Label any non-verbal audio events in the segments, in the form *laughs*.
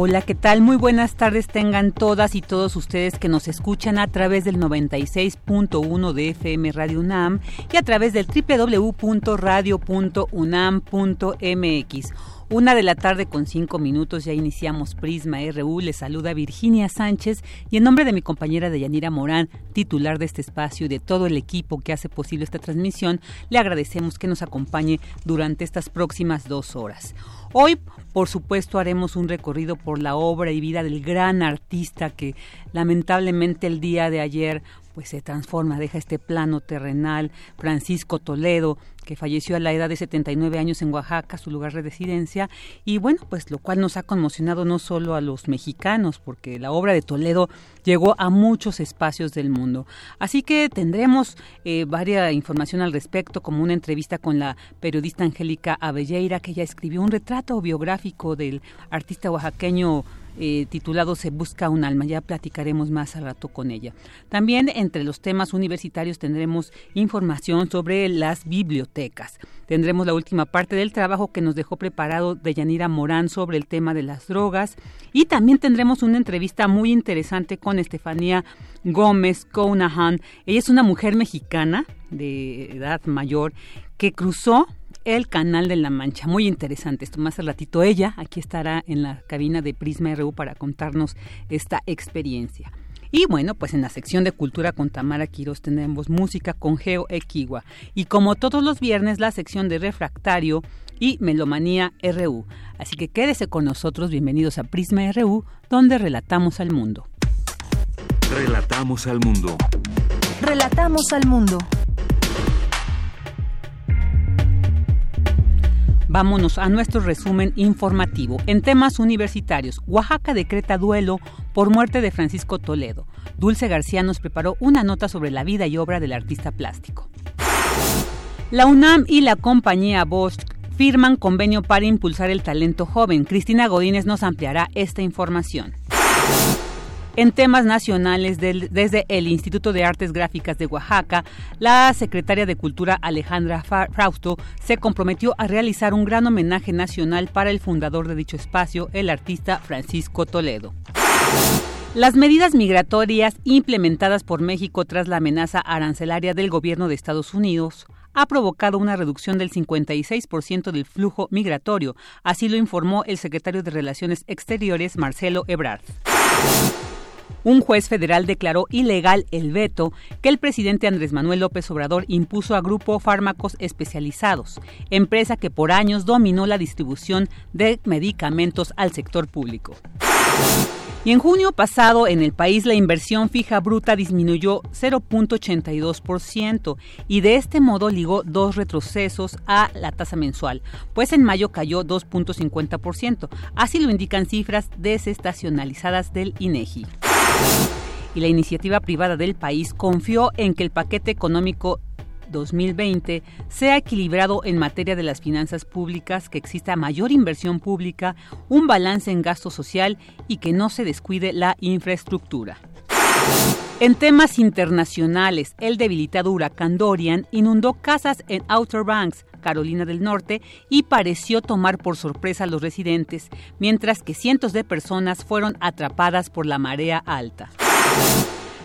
Hola, ¿qué tal? Muy buenas tardes tengan todas y todos ustedes que nos escuchan a través del 96.1 de FM Radio UNAM y a través del www.radio.unam.mx. Una de la tarde con cinco minutos ya iniciamos Prisma RU. Les saluda Virginia Sánchez y en nombre de mi compañera Deyanira Morán, titular de este espacio y de todo el equipo que hace posible esta transmisión, le agradecemos que nos acompañe durante estas próximas dos horas. Hoy, por supuesto, haremos un recorrido por la obra y vida del gran artista que lamentablemente el día de ayer pues se transforma, deja este plano terrenal, Francisco Toledo, que falleció a la edad de 79 años en Oaxaca, su lugar de residencia, y bueno, pues lo cual nos ha conmocionado no solo a los mexicanos, porque la obra de Toledo llegó a muchos espacios del mundo. Así que tendremos eh, varias información al respecto, como una entrevista con la periodista Angélica Avelleira, que ya escribió un retrato biográfico del artista oaxaqueño eh, titulado Se busca un alma. Ya platicaremos más al rato con ella. También entre los temas universitarios tendremos información sobre las bibliotecas. Tendremos la última parte del trabajo que nos dejó preparado Deyanira Morán sobre el tema de las drogas y también tendremos una entrevista muy interesante con Estefanía Gómez Counahan. Ella es una mujer mexicana de edad mayor que cruzó el Canal de la Mancha. Muy interesante esto. Más al ratito ella aquí estará en la cabina de Prisma RU para contarnos esta experiencia. Y bueno, pues en la sección de Cultura con Tamara Quiroz tenemos música con Geo Equigua. Y como todos los viernes, la sección de Refractario y Melomanía RU. Así que quédese con nosotros, bienvenidos a Prisma RU, donde relatamos al mundo. Relatamos al mundo. Relatamos al mundo. Vámonos a nuestro resumen informativo. En temas universitarios, Oaxaca decreta duelo por muerte de Francisco Toledo. Dulce García nos preparó una nota sobre la vida y obra del artista plástico. La UNAM y la compañía Bosch firman convenio para impulsar el talento joven. Cristina Godínez nos ampliará esta información. En temas nacionales, desde el Instituto de Artes Gráficas de Oaxaca, la secretaria de Cultura Alejandra Frausto se comprometió a realizar un gran homenaje nacional para el fundador de dicho espacio, el artista Francisco Toledo. Las medidas migratorias implementadas por México tras la amenaza arancelaria del gobierno de Estados Unidos ha provocado una reducción del 56% del flujo migratorio, así lo informó el secretario de Relaciones Exteriores Marcelo Ebrard. Un juez federal declaró ilegal el veto que el presidente Andrés Manuel López Obrador impuso a Grupo Fármacos Especializados, empresa que por años dominó la distribución de medicamentos al sector público. Y en junio pasado en el país la inversión fija bruta disminuyó 0.82% y de este modo ligó dos retrocesos a la tasa mensual, pues en mayo cayó 2.50%. Así lo indican cifras desestacionalizadas del INEGI y la iniciativa privada del país confió en que el paquete económico 2020 sea equilibrado en materia de las finanzas públicas, que exista mayor inversión pública, un balance en gasto social y que no se descuide la infraestructura. En temas internacionales, el debilitado huracán Dorian inundó casas en Outer Banks, Carolina del Norte, y pareció tomar por sorpresa a los residentes, mientras que cientos de personas fueron atrapadas por la marea alta.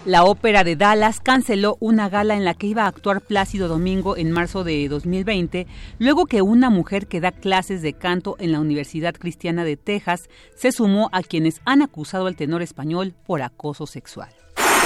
La ópera de Dallas canceló una gala en la que iba a actuar Plácido Domingo en marzo de 2020, luego que una mujer que da clases de canto en la Universidad Cristiana de Texas se sumó a quienes han acusado al tenor español por acoso sexual.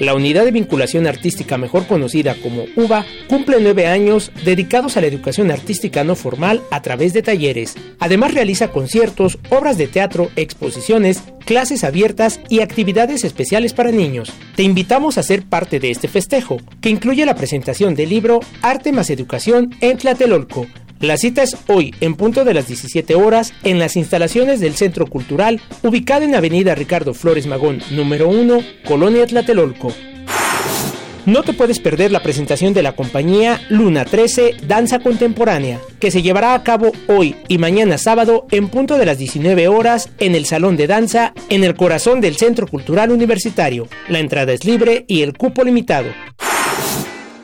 La unidad de vinculación artística mejor conocida como UBA cumple nueve años dedicados a la educación artística no formal a través de talleres. Además realiza conciertos, obras de teatro, exposiciones, clases abiertas y actividades especiales para niños. Te invitamos a ser parte de este festejo, que incluye la presentación del libro Arte más Educación en Tlatelolco la cita es hoy, en punto de las 17 horas, en las instalaciones del Centro Cultural, ubicado en Avenida Ricardo Flores Magón, número 1, Colonia Tlatelolco. No te puedes perder la presentación de la compañía Luna 13 Danza Contemporánea, que se llevará a cabo hoy y mañana sábado en punto de las 19 horas en el Salón de Danza en el corazón del Centro Cultural Universitario. La entrada es libre y el cupo limitado.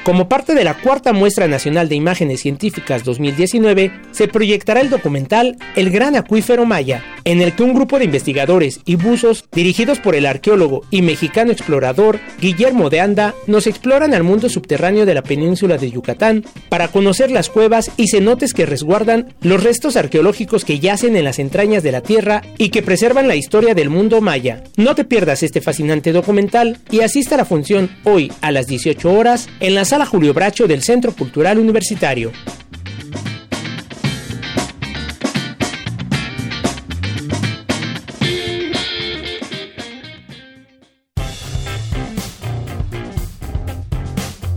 Como parte de la Cuarta Muestra Nacional de Imágenes Científicas 2019, se proyectará el documental El Gran Acuífero Maya, en el que un grupo de investigadores y buzos, dirigidos por el arqueólogo y mexicano explorador Guillermo de Anda, nos exploran al mundo subterráneo de la península de Yucatán para conocer las cuevas y cenotes que resguardan los restos arqueológicos que yacen en las entrañas de la Tierra y que preservan la historia del mundo maya. No te pierdas este fascinante documental y asista a la función hoy a las 18 horas en la Sala Julio Bracho del Centro Cultural Universitario.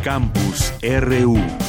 Campus RU.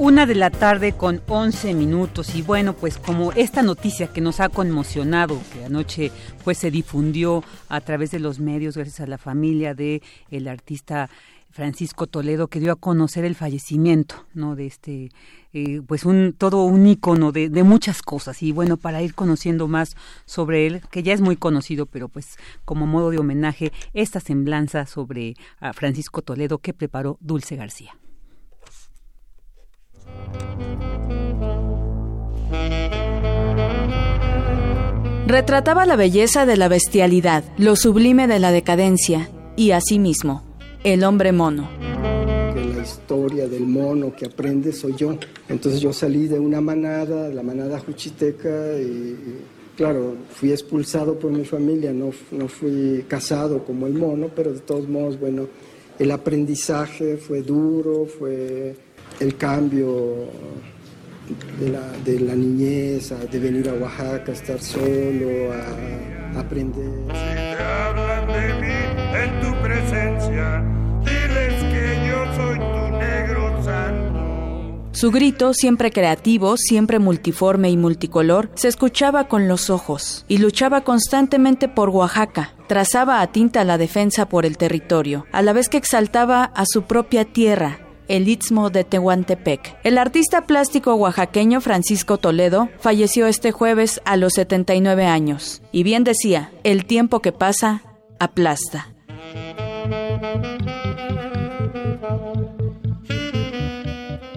Una de la tarde con 11 minutos y bueno, pues como esta noticia que nos ha conmocionado, que anoche pues se difundió a través de los medios gracias a la familia de el artista Francisco Toledo que dio a conocer el fallecimiento, ¿no? De este, eh, pues un todo un ícono de, de, muchas cosas y bueno para ir conociendo más sobre él, que ya es muy conocido, pero pues como modo de homenaje esta semblanza sobre a Francisco Toledo que preparó Dulce García. Retrataba la belleza de la bestialidad, lo sublime de la decadencia y asimismo, el hombre mono. Que la historia del mono que aprende soy yo. Entonces yo salí de una manada, la manada juchiteca, y claro, fui expulsado por mi familia, no, no fui casado como el mono, pero de todos modos, bueno, el aprendizaje fue duro, fue el cambio de la, de la niñez, de venir a Oaxaca, a estar solo, a, aprender. Si te hablan de mí en tu presencia, diles que yo soy tu negro santo. Su grito, siempre creativo, siempre multiforme y multicolor, se escuchaba con los ojos y luchaba constantemente por Oaxaca. Trazaba a tinta la defensa por el territorio, a la vez que exaltaba a su propia tierra, el Istmo de Tehuantepec. El artista plástico oaxaqueño Francisco Toledo falleció este jueves a los 79 años. Y bien decía, el tiempo que pasa aplasta.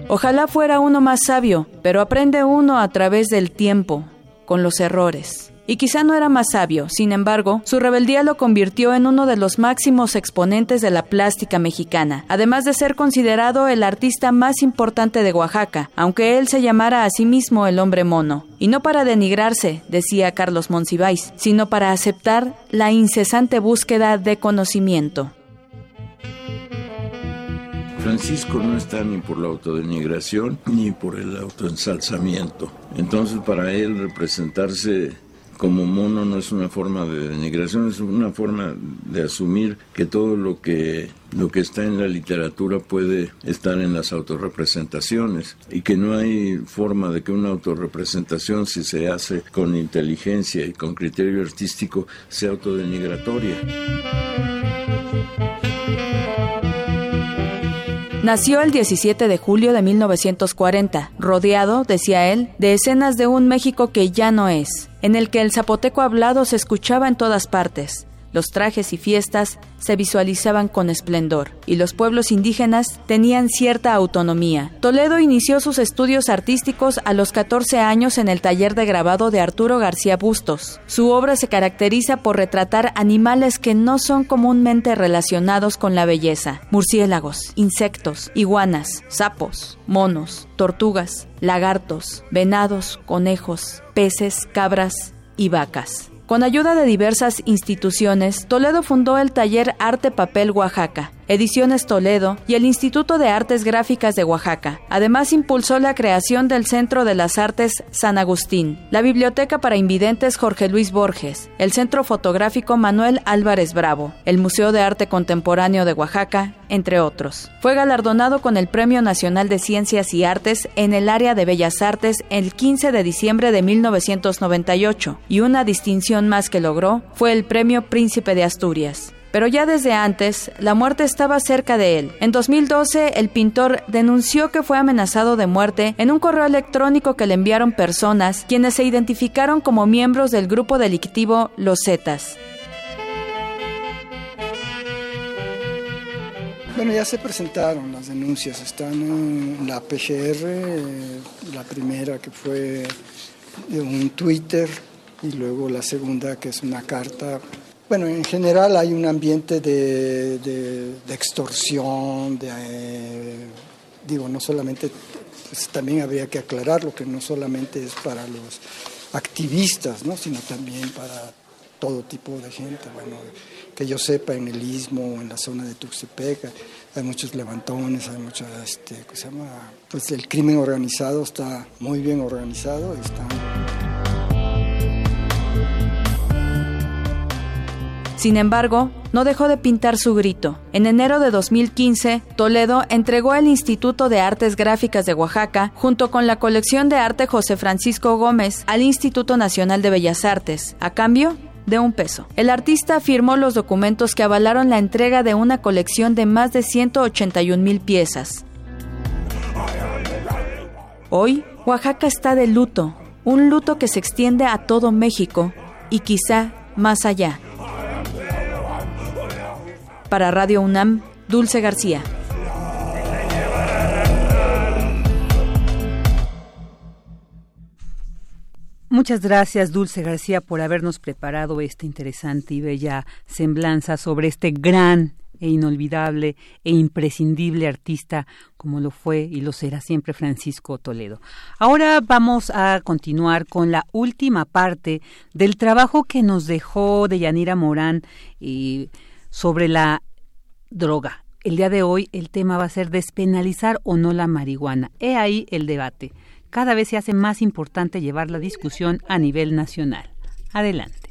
Ojalá fuera uno más sabio, pero aprende uno a través del tiempo, con los errores. Y quizá no era más sabio, sin embargo, su rebeldía lo convirtió en uno de los máximos exponentes de la plástica mexicana, además de ser considerado el artista más importante de Oaxaca, aunque él se llamara a sí mismo el hombre mono. Y no para denigrarse, decía Carlos Monsiváis, sino para aceptar la incesante búsqueda de conocimiento. Francisco no está ni por la autodenigración ni por el autoensalzamiento. Entonces para él representarse como mono no es una forma de denigración, es una forma de asumir que todo lo que lo que está en la literatura puede estar en las autorrepresentaciones y que no hay forma de que una autorrepresentación si se hace con inteligencia y con criterio artístico sea autodenigratoria. Nació el 17 de julio de 1940, rodeado, decía él, de escenas de un México que ya no es, en el que el zapoteco hablado se escuchaba en todas partes, los trajes y fiestas se visualizaban con esplendor y los pueblos indígenas tenían cierta autonomía. Toledo inició sus estudios artísticos a los 14 años en el taller de grabado de Arturo García Bustos. Su obra se caracteriza por retratar animales que no son comúnmente relacionados con la belleza. Murciélagos, insectos, iguanas, sapos, monos, tortugas, lagartos, venados, conejos, peces, cabras y vacas. Con ayuda de diversas instituciones, Toledo fundó el taller Arte Papel Oaxaca, Ediciones Toledo y el Instituto de Artes Gráficas de Oaxaca. Además, impulsó la creación del Centro de las Artes San Agustín, la Biblioteca para Invidentes Jorge Luis Borges, el Centro Fotográfico Manuel Álvarez Bravo, el Museo de Arte Contemporáneo de Oaxaca, entre otros. Fue galardonado con el Premio Nacional de Ciencias y Artes en el área de Bellas Artes el 15 de diciembre de 1998 y una distinción más que logró fue el Premio Príncipe de Asturias pero ya desde antes la muerte estaba cerca de él. En 2012, el pintor denunció que fue amenazado de muerte en un correo electrónico que le enviaron personas quienes se identificaron como miembros del grupo delictivo Los Zetas. Bueno, ya se presentaron las denuncias, están en la PGR, eh, la primera que fue un Twitter y luego la segunda que es una carta bueno, en general hay un ambiente de, extorsión, de, eh, digo, no solamente, pues también habría que aclararlo, que no solamente es para los activistas, ¿no? sino también para todo tipo de gente. Bueno, que yo sepa, en el Istmo, en la zona de Tuxtepec, hay muchos levantones, hay mucho, este, ¿cómo se llama? Pues el crimen organizado está muy bien organizado, está... Sin embargo, no dejó de pintar su grito. En enero de 2015, Toledo entregó el Instituto de Artes Gráficas de Oaxaca, junto con la colección de arte José Francisco Gómez, al Instituto Nacional de Bellas Artes, a cambio de un peso. El artista firmó los documentos que avalaron la entrega de una colección de más de 181 mil piezas. Hoy, Oaxaca está de luto, un luto que se extiende a todo México y quizá más allá. Para Radio UNAM, Dulce García. Muchas gracias, Dulce García, por habernos preparado esta interesante y bella semblanza sobre este gran e inolvidable e imprescindible artista como lo fue y lo será siempre Francisco Toledo. Ahora vamos a continuar con la última parte del trabajo que nos dejó de Yanira Morán y sobre la droga. El día de hoy el tema va a ser despenalizar o no la marihuana. He ahí el debate. Cada vez se hace más importante llevar la discusión a nivel nacional. Adelante.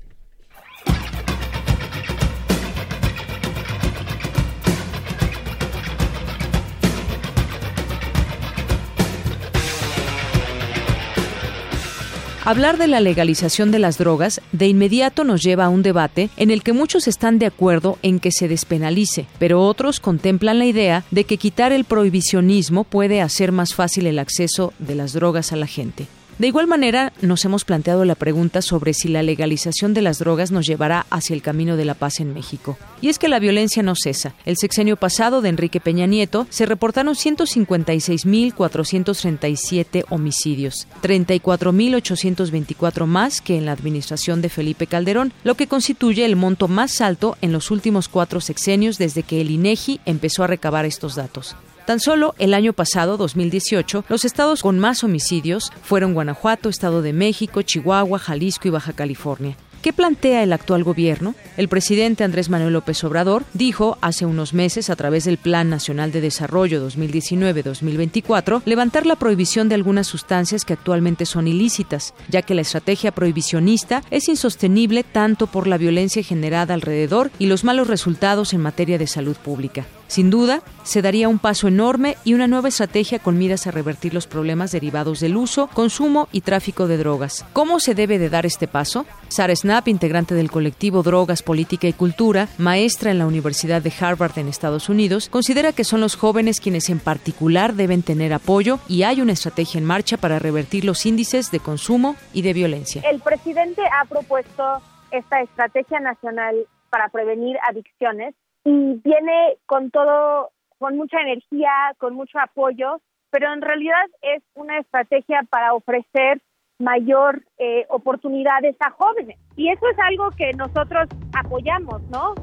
Hablar de la legalización de las drogas de inmediato nos lleva a un debate en el que muchos están de acuerdo en que se despenalice, pero otros contemplan la idea de que quitar el prohibicionismo puede hacer más fácil el acceso de las drogas a la gente. De igual manera, nos hemos planteado la pregunta sobre si la legalización de las drogas nos llevará hacia el camino de la paz en México. Y es que la violencia no cesa. El sexenio pasado de Enrique Peña Nieto se reportaron 156.437 homicidios, 34.824 más que en la administración de Felipe Calderón, lo que constituye el monto más alto en los últimos cuatro sexenios desde que el INEGI empezó a recabar estos datos. Tan solo el año pasado, 2018, los estados con más homicidios fueron Guanajuato, Estado de México, Chihuahua, Jalisco y Baja California. ¿Qué plantea el actual gobierno? El presidente Andrés Manuel López Obrador dijo hace unos meses a través del Plan Nacional de Desarrollo 2019-2024 levantar la prohibición de algunas sustancias que actualmente son ilícitas, ya que la estrategia prohibicionista es insostenible tanto por la violencia generada alrededor y los malos resultados en materia de salud pública. Sin duda, se daría un paso enorme y una nueva estrategia con miras a revertir los problemas derivados del uso, consumo y tráfico de drogas. ¿Cómo se debe de dar este paso? Sara Snap, integrante del colectivo Drogas, Política y Cultura, maestra en la Universidad de Harvard en Estados Unidos, considera que son los jóvenes quienes en particular deben tener apoyo y hay una estrategia en marcha para revertir los índices de consumo y de violencia. El presidente ha propuesto esta estrategia nacional para prevenir adicciones y viene con todo, con mucha energía, con mucho apoyo, pero en realidad es una estrategia para ofrecer mayor eh, oportunidades a jóvenes. Y eso es algo que nosotros apoyamos, ¿no?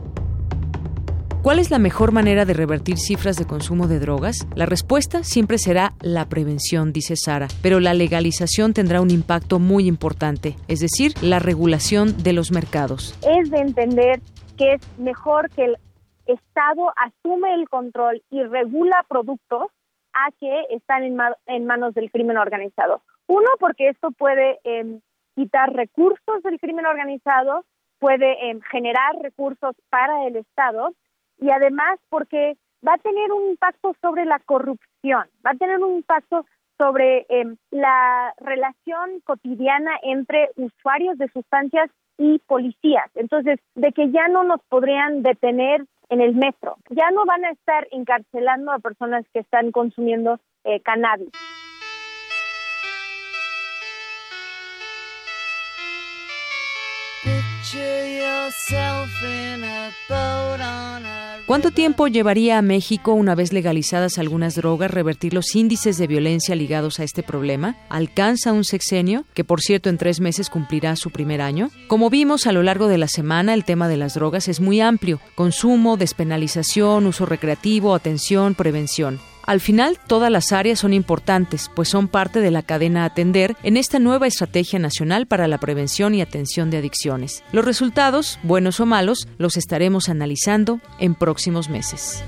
¿Cuál es la mejor manera de revertir cifras de consumo de drogas? La respuesta siempre será la prevención, dice Sara, pero la legalización tendrá un impacto muy importante, es decir, la regulación de los mercados. Es de entender que es mejor que el Estado asume el control y regula productos a que están en, manos del crimen organizado. Uno, porque esto puede em, quitar recursos del crimen organizado, puede em, generar recursos para el Estado y además porque va a tener un impacto sobre la corrupción, va a tener un impacto sobre em, la relación cotidiana entre usuarios de sustancias y policías. Entonces, de que ya no nos podrían detener en el metro, ya no van a estar encarcelando a personas que están consumiendo eh, cannabis. ¿Cuánto tiempo llevaría a México, una vez legalizadas algunas drogas, revertir los índices de violencia ligados a este problema? ¿Alcanza un sexenio, que por cierto en tres meses cumplirá su primer año? Como vimos a lo largo de la semana, el tema de las drogas es muy amplio. Consumo, despenalización, uso recreativo, atención, prevención. Al final, todas las áreas son importantes, pues son parte de la cadena a atender en esta nueva Estrategia Nacional para la Prevención y Atención de Adicciones. Los resultados, buenos o malos, los estaremos analizando en próximos meses.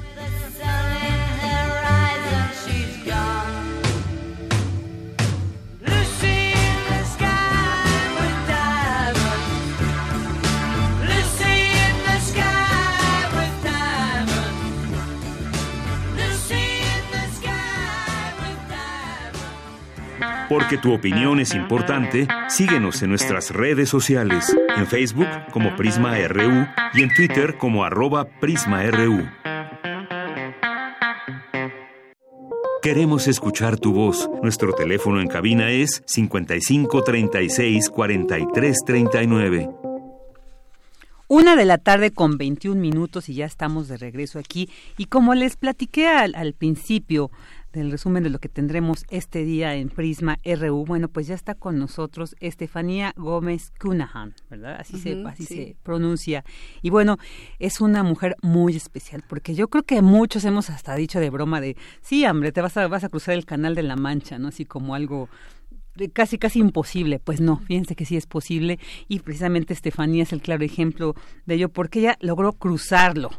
Porque tu opinión es importante, síguenos en nuestras redes sociales, en Facebook como Prisma RU y en Twitter como arroba PrismaRU. Queremos escuchar tu voz. Nuestro teléfono en cabina es 55 36 43 39. Una de la tarde con 21 minutos y ya estamos de regreso aquí. Y como les platiqué al, al principio, del resumen de lo que tendremos este día en Prisma RU. Bueno, pues ya está con nosotros Estefanía Gómez Cunahan, ¿verdad? Así, se, así se pronuncia. Y bueno, es una mujer muy especial, porque yo creo que muchos hemos hasta dicho de broma de, sí, hombre, te vas a, vas a cruzar el canal de la Mancha, ¿no? Así como algo casi casi imposible. Pues no, fíjense que sí es posible y precisamente Estefanía es el claro ejemplo de ello porque ella logró cruzarlo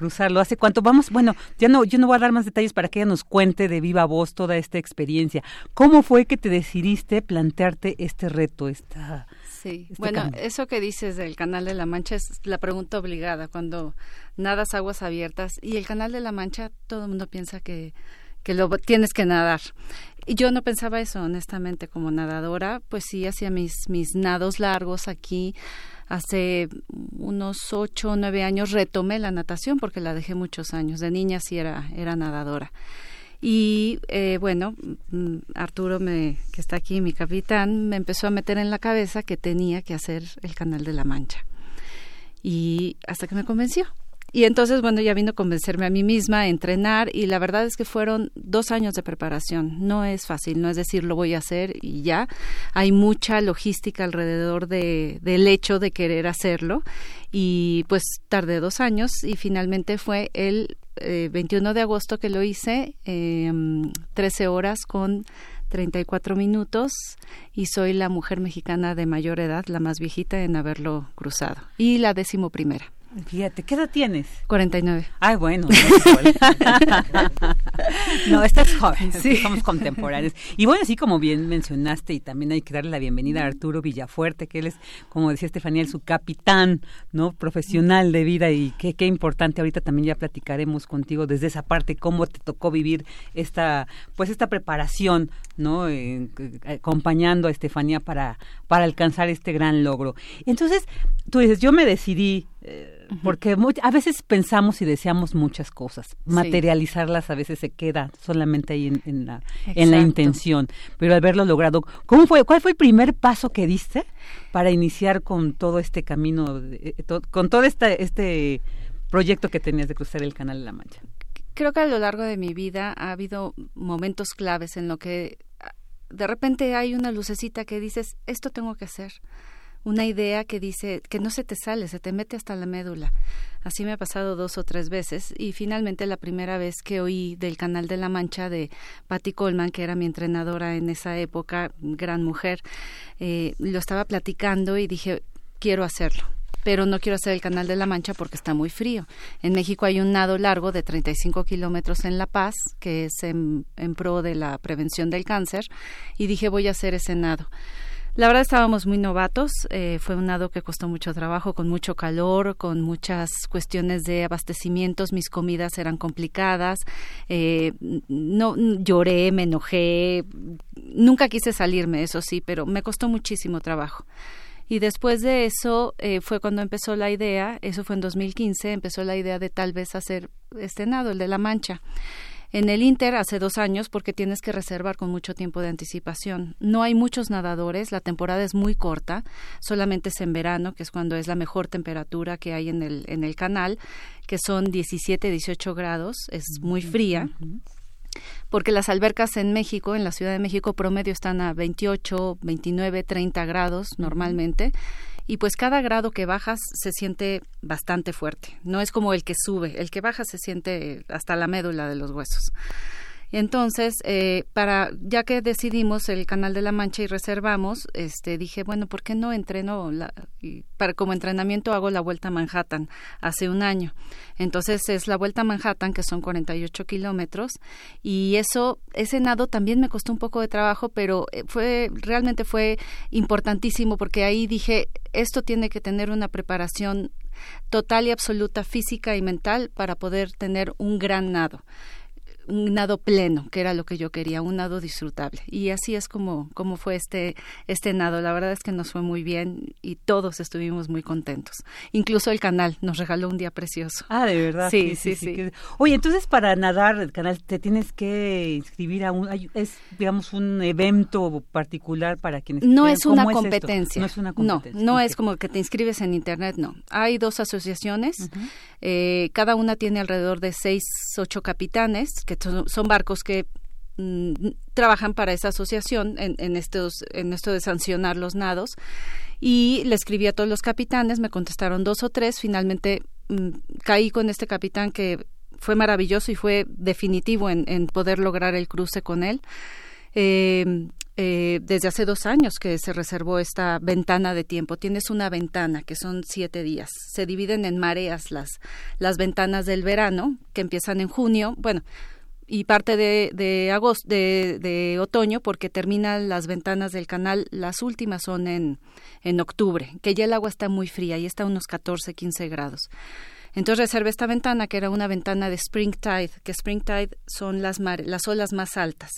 cruzarlo. ¿Hace cuánto? Vamos, bueno, ya no, yo no voy a dar más detalles para que ella nos cuente de viva voz toda esta experiencia. ¿Cómo fue que te decidiste plantearte este reto, esta... Sí, este bueno, eso que dices del Canal de la Mancha es la pregunta obligada cuando nadas aguas abiertas y el Canal de la Mancha todo el mundo piensa que que lo tienes que nadar. Y yo no pensaba eso, honestamente, como nadadora, pues sí hacía mis, mis nados largos aquí hace unos ocho o nueve años retomé la natación porque la dejé muchos años. De niña sí era, era nadadora. Y eh, bueno, mm, Arturo, me, que está aquí, mi capitán, me empezó a meter en la cabeza que tenía que hacer el Canal de la Mancha. Y hasta que me convenció. Y entonces, bueno, ya vino a convencerme a mí misma a entrenar y la verdad es que fueron dos años de preparación. No es fácil, no es decir lo voy a hacer y ya. Hay mucha logística alrededor de, del hecho de querer hacerlo y pues tardé dos años y finalmente fue el 21 eh, de agosto que lo hice, eh, 13 horas con 34 minutos y soy la mujer mexicana de mayor edad, la más viejita en haberlo cruzado y la décimo primera. Fíjate, ¿qué edad tienes? 49. Ay, bueno. *laughs* No, estás joven, sí. somos contemporáneos. Y bueno, así como bien mencionaste, y también hay que darle la bienvenida a Arturo Villafuerte, que él es, como decía Estefanía, su capitán, ¿no? Profesional de vida y qué, qué importante. Ahorita también ya platicaremos contigo desde esa parte, cómo te tocó vivir esta, pues esta preparación, ¿no? Eh, acompañando a Estefanía para, para alcanzar este gran logro. Entonces, tú dices, yo me decidí eh, porque a veces pensamos y deseamos muchas cosas. Materializarlas a veces se queda solamente ahí en, la, en la intención. Pero al haberlo logrado, ¿cómo fue? ¿Cuál fue el primer paso que diste para iniciar con todo este camino, eh, con todo este, este proyecto que tenías de cruzar el Canal de la Mancha? Creo que a lo largo de mi vida ha habido momentos claves en lo que de repente hay una lucecita que dices, esto tengo que hacer una idea que dice que no se te sale, se te mete hasta la médula. Así me ha pasado dos o tres veces y finalmente la primera vez que oí del Canal de la Mancha de Patty Coleman, que era mi entrenadora en esa época, gran mujer, eh, lo estaba platicando y dije, quiero hacerlo pero no quiero hacer el Canal de la Mancha porque está muy frío. En México hay un nado largo de 35 kilómetros en La Paz, que es en, pro de la prevención del cáncer, y dije voy a hacer ese nado. La verdad estábamos muy novatos, eh, fue un nado que costó mucho trabajo, con mucho calor, con muchas cuestiones de abastecimientos, mis comidas eran complicadas, eh, no lloré, me enojé, nunca quise salirme, eso sí, pero me costó muchísimo trabajo. Y después de eso eh, fue cuando empezó la idea, eso fue en 2015, empezó la idea de tal vez hacer este nado, el de la mancha en el Inter hace dos años porque tienes que reservar con mucho tiempo de anticipación. No hay muchos nadadores, la temporada es muy corta, solamente es en verano, que es cuando es la mejor temperatura que hay en el, en el canal, que son 17, 18 grados, es muy fría. porque las albercas en México, en la Ciudad de México, promedio están a 28, 29, 30 grados normalmente y pues cada grado que bajas se siente bastante fuerte. No es como el que sube, el que baja se siente hasta la médula de los huesos. Entonces, eh, para ya que decidimos el Canal de la Mancha y reservamos, este, dije, bueno, ¿por qué no entreno? La, para como entrenamiento hago la Vuelta a Manhattan hace un año. Entonces es la Vuelta a Manhattan que son 48 kilómetros y eso ese nado también me costó un poco de trabajo, pero eh, fue realmente fue importantísimo porque ahí dije esto tiene que tener una preparación total y absoluta física y mental para poder tener un gran nado un nado pleno, que era lo que yo quería, un nado disfrutable. Y así es como, como fue este, este nado. La verdad es que nos fue muy bien y todos estuvimos muy contentos. Incluso el canal nos regaló un día precioso. Ah, de verdad. Sí, sí, sí. Oye, entonces para nadar el canal te tienes que inscribir a un, es digamos un evento particular para quienes no es una competencia. no es una competencia. No, no es como que te inscribes en internet, no. Hay dos asociaciones, eh, cada una tiene alrededor de seis, ocho capitanes que son, barcos que mm, trabajan para esa asociación en, estos, en esto de sancionar los nados. Y le escribí a todos los capitanes, me contestaron dos o tres, finalmente mm, caí con este capitán que fue maravilloso y fue definitivo en, poder lograr el cruce con él. Eh, eh, desde hace dos años que se reservó esta ventana de tiempo. Tienes una ventana que son siete días. Se dividen en mareas las, las ventanas del verano que empiezan en junio. Bueno, y parte de, de agosto, de, de, otoño, porque terminan las ventanas del canal, las últimas son en, en octubre, que ya el agua está muy fría y está a unos 14, 15 grados. Entonces reservé esta ventana, que era una ventana de spring tide, que spring tide son las, las olas más altas.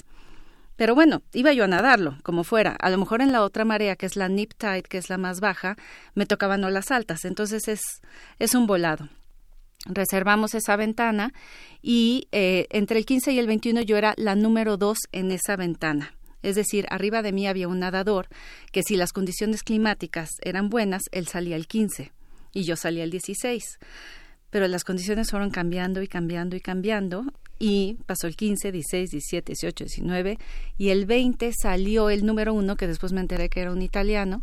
Pero bueno, iba yo a nadarlo, como fuera. A lo mejor en la otra marea, que es la nip tide, que es la más baja, me tocaban olas altas. Entonces es, es un volado reservamos esa ventana y eh, entre el 15 y el 21 yo era la número dos en esa ventana. Es decir, arriba de mí había un nadador que si las condiciones climáticas eran buenas, él salía el 15 y yo salía el 16. Pero las condiciones fueron cambiando y cambiando y cambiando y pasó el 15, 16, 17, 18, 19 y el 20 salió el número uno, que después me enteré que era un italiano,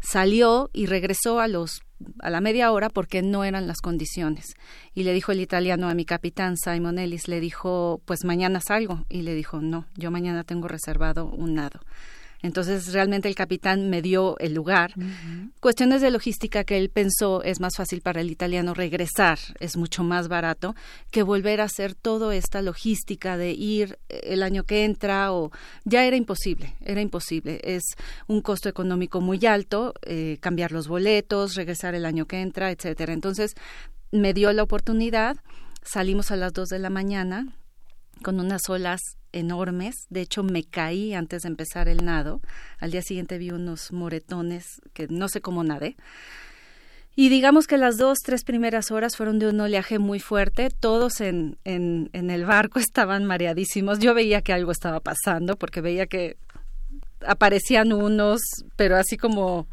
salió y regresó a los a la media hora porque no eran las condiciones. Y le dijo el italiano a mi capitán Simon Ellis, le dijo, pues mañana salgo. Y le dijo, no, yo mañana tengo reservado un nado. Entonces realmente el capitán me dio el lugar. Cuestiones de logística que él pensó es más fácil para el italiano regresar, es mucho más barato que volver a hacer toda esta logística de ir el año que entra o ya era imposible, era imposible. Es un costo económico muy alto, eh, cambiar los boletos, regresar el año que entra, etcétera. Entonces me dio la oportunidad, salimos a las dos de la mañana con unas olas enormes. De hecho, me caí antes de empezar el nado. Al día siguiente vi unos moretones que no sé cómo nadé. Y digamos que las dos, tres primeras horas fueron de un oleaje muy fuerte. Todos en, en, en el barco *laughs* estaban mareadísimos. Yo veía que algo estaba pasando porque veía que aparecían unos, pero así como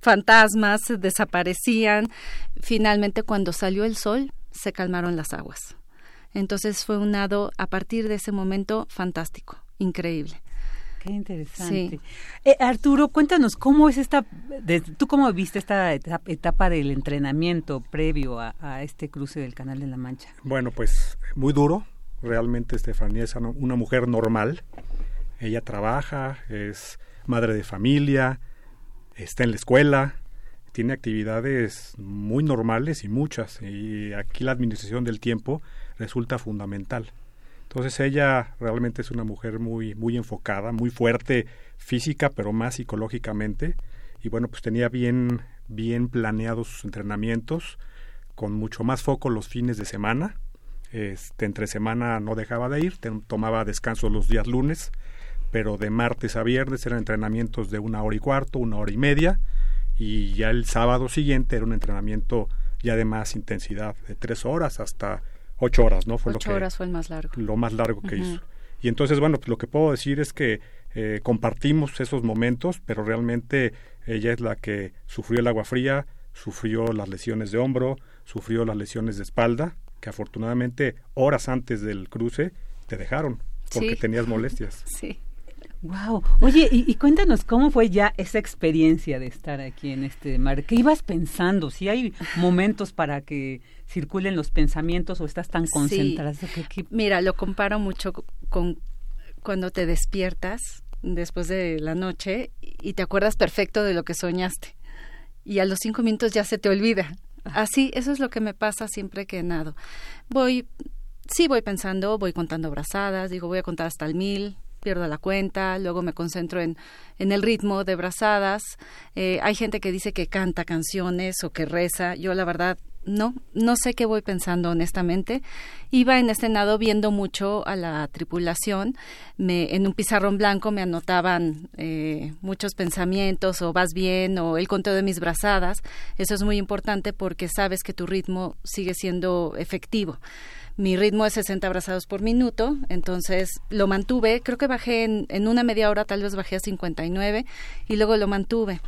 fantasmas, desaparecían. Finalmente, cuando salió el sol, se calmaron las aguas. Entonces fue un nado a partir de ese momento fantástico, increíble. Qué interesante. Eh, Arturo, cuéntanos, ¿cómo es esta, tú cómo viste esta etapa, del entrenamiento previo a, este cruce del Canal de la Mancha? Bueno, pues muy duro. Realmente Estefanía es una mujer normal. Ella trabaja, es madre de familia, está en la escuela, tiene actividades muy normales y muchas. Y aquí la administración del tiempo resulta fundamental. Entonces ella realmente es una mujer muy, muy enfocada, muy fuerte física, pero más psicológicamente. Y bueno, pues tenía bien, bien planeados sus entrenamientos, con mucho más foco los fines de semana. Este, entre semana no dejaba de ir, tomaba descanso los días lunes, pero de martes a viernes eran entrenamientos de una hora y cuarto, una hora y media, y ya el sábado siguiente era un entrenamiento ya de más intensidad, de tres horas hasta ocho horas, ¿no? Fue ocho lo que, horas fue el más largo. Lo más largo que hizo. Y entonces, bueno, pues lo que puedo decir es que eh, compartimos esos momentos, pero realmente ella es la que sufrió el agua fría, sufrió las lesiones de hombro, sufrió las lesiones de espalda, que afortunadamente horas antes del cruce te dejaron porque tenías molestias. *laughs* Sí. Wow. Oye, y, cuéntanos cómo fue ya esa experiencia de estar aquí en este mar. ¿Qué ibas pensando? Si hay momentos para que circulen los pensamientos o estás tan concentrada. Mira, lo comparo mucho con cuando te despiertas después de la noche y te acuerdas perfecto de lo que soñaste y a los cinco minutos ya se te olvida. Así, eso es lo que me pasa siempre que nado. Voy, sí voy pensando, voy contando brazadas, digo voy a contar hasta el mil, pierdo la cuenta, luego me concentro en, en el ritmo de brazadas. Eh, hay gente que dice que canta canciones o que reza. Yo la verdad no, no sé qué voy pensando honestamente. Iba en este nado viendo mucho a la tripulación. Me, en un pizarrón blanco me anotaban eh, muchos pensamientos o vas bien o el conteo de mis brazadas. Eso es muy importante porque sabes que tu ritmo sigue siendo efectivo. Mi ritmo es 60 abrazados por minuto, entonces lo mantuve. Creo que bajé en, en, una media hora, tal vez bajé a 59 y luego lo mantuve.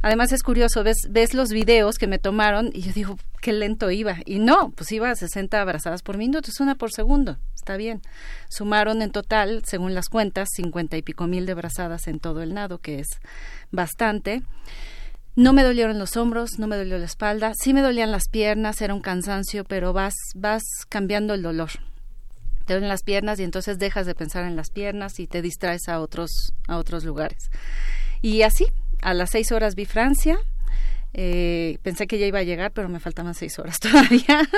Además es curioso, ves, ves los videos que me tomaron y yo digo, qué lento iba. Y no, pues iba a 60 abrazadas por minuto, es una por segundo, está bien. Sumaron en total, según las cuentas, 50 y pico mil de brazadas en todo el nado, que es bastante. No me dolieron los hombros, no me dolió la espalda, sí me dolían las piernas, era un cansancio, pero vas, vas cambiando el dolor. Te duelen las piernas y entonces dejas de pensar en las piernas y te distraes a otros, a otros lugares. Y así, a las seis horas vi Francia, eh, pensé que ya iba a llegar, pero me faltaban seis horas *laughs* todavía.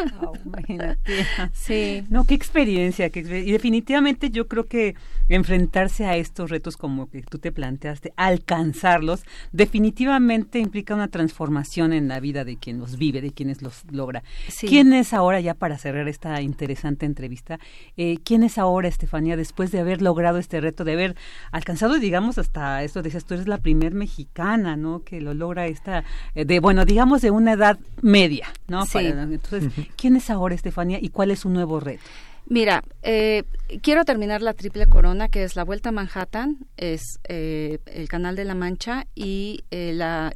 imagínate. sí. No, qué experiencia, qué Y definitivamente yo creo que enfrentarse a estos retos como que tú te planteaste, alcanzarlos, definitivamente implica una transformación en la vida de quien los vive, de quienes los logra. ¿Quién es ahora, ya para cerrar esta interesante entrevista, eh, quién es ahora, Estefanía, después de haber logrado este reto, de haber alcanzado, digamos, hasta esto, decías, tú eres la primer mexicana, ¿no? Que lo logra esta... Eh, de, bueno, digamos de una edad media, ¿no? Sí. entonces, ¿quién es ahora Estefanía y cuál es su nuevo reto? Mira, eh, quiero terminar la triple corona, que es la Vuelta a Manhattan, es eh, el Canal de la Mancha y eh, la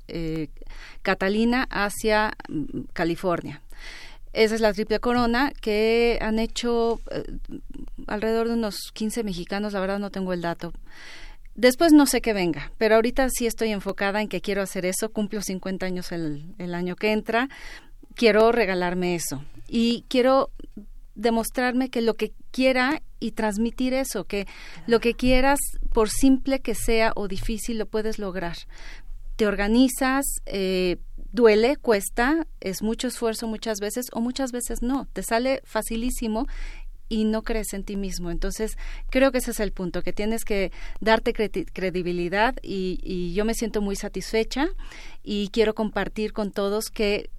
Catalina hacia mm, California. Esa es la triple corona que han hecho alrededor de unos 15 mexicanos, la verdad no tengo el dato. Después no sé qué venga, pero ahorita sí estoy enfocada en que quiero hacer eso. Cumplo 50 años el, el año que entra. Quiero regalarme eso. Y quiero demostrarme que lo que quiera y transmitir eso, que lo que quieras, por simple que sea o difícil, lo puedes lograr. Te organizas, eh, duele, cuesta, es mucho esfuerzo muchas veces o muchas veces no, te sale facilísimo y no crees en ti mismo. Entonces, creo que ese es el punto, que tienes que darte credibilidad y, y yo me siento muy satisfecha y quiero compartir con todos que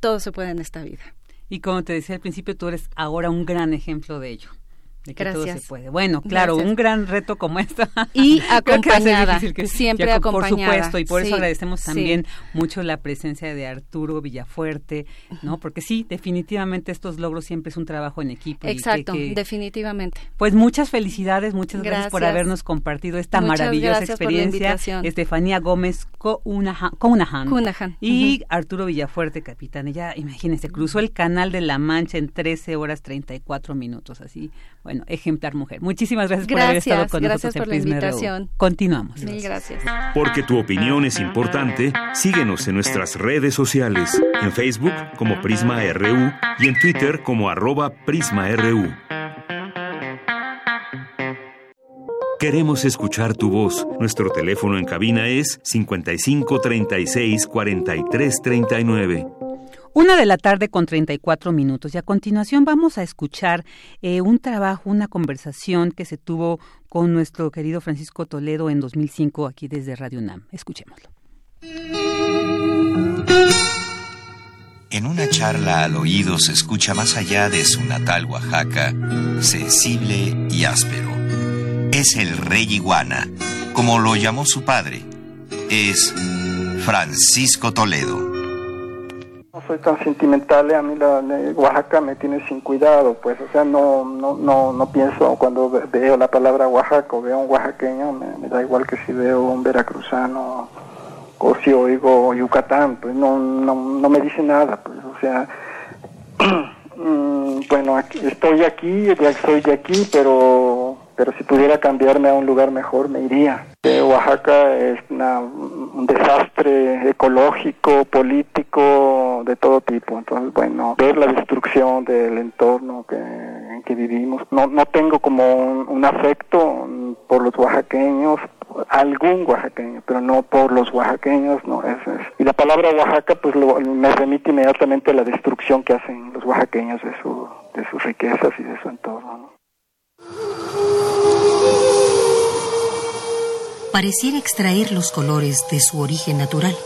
todo se puede en esta vida. Y como te decía al principio, tú eres ahora un gran ejemplo de ello de que todo se puede. Bueno, claro, un gran reto como esta. Y *laughs* acompañada, siempre acompañada. Por supuesto, y por eso agradecemos también mucho la presencia de Arturo Villafuerte, ¿no? Porque sí, definitivamente estos logros siempre es un trabajo en equipo. Exacto, definitivamente. Pues muchas felicidades, muchas gracias, por habernos compartido esta maravillosa experiencia. Estefanía Gómez Counahan, y Arturo Villafuerte, capitán. Ella, imagínense, cruzó el canal de la Mancha en 13 horas 34 minutos, así, bueno bueno, ejemplar mujer. Muchísimas gracias, por haber estado con gracias nosotros por la invitación. Continuamos. Mil gracias. Porque tu opinión es importante, síguenos en nuestras redes sociales, en Facebook como Prisma RU y en Twitter como arroba PrismaRU. Queremos escuchar tu voz. Nuestro teléfono en cabina es 55 36 43 39. Una de la tarde con 34 minutos y a continuación vamos a escuchar eh, un trabajo, una conversación que se tuvo con nuestro querido Francisco Toledo en 2005 aquí desde Radio UNAM. Escuchémoslo. En una charla al oído se escucha más allá de su natal Oaxaca, sensible y áspero. Es el rey iguana, como lo llamó su padre. Es Francisco Toledo. No soy tan sentimental, a mí la, la- Oaxaca me tiene sin cuidado, pues, o sea, no, no, no, no pienso cuando ve- veo la palabra Oaxaca o veo un oaxaqueño, me, me da igual que si veo un veracruzano o si oigo Yucatán, pues no, no, no me dice nada, pues, o sea, *clears throat* mm, bueno, aquí, estoy aquí, ya soy de aquí, pero, pero si pudiera cambiarme a un lugar mejor me iría. Eh, Oaxaca es una- un desastre ecológico, político, de todo tipo. Entonces, bueno, ver la destrucción del entorno que, en que vivimos. No, no tengo como un, afecto por los oaxaqueños, algún oaxaqueño, pero no por los oaxaqueños, no. Es, es- Y la palabra Oaxaca, pues lo- me remite inmediatamente a la destrucción que hacen los oaxaqueños de, su, de sus riquezas y de su entorno. ¿no? Pareciera extraer los colores de su origen natural,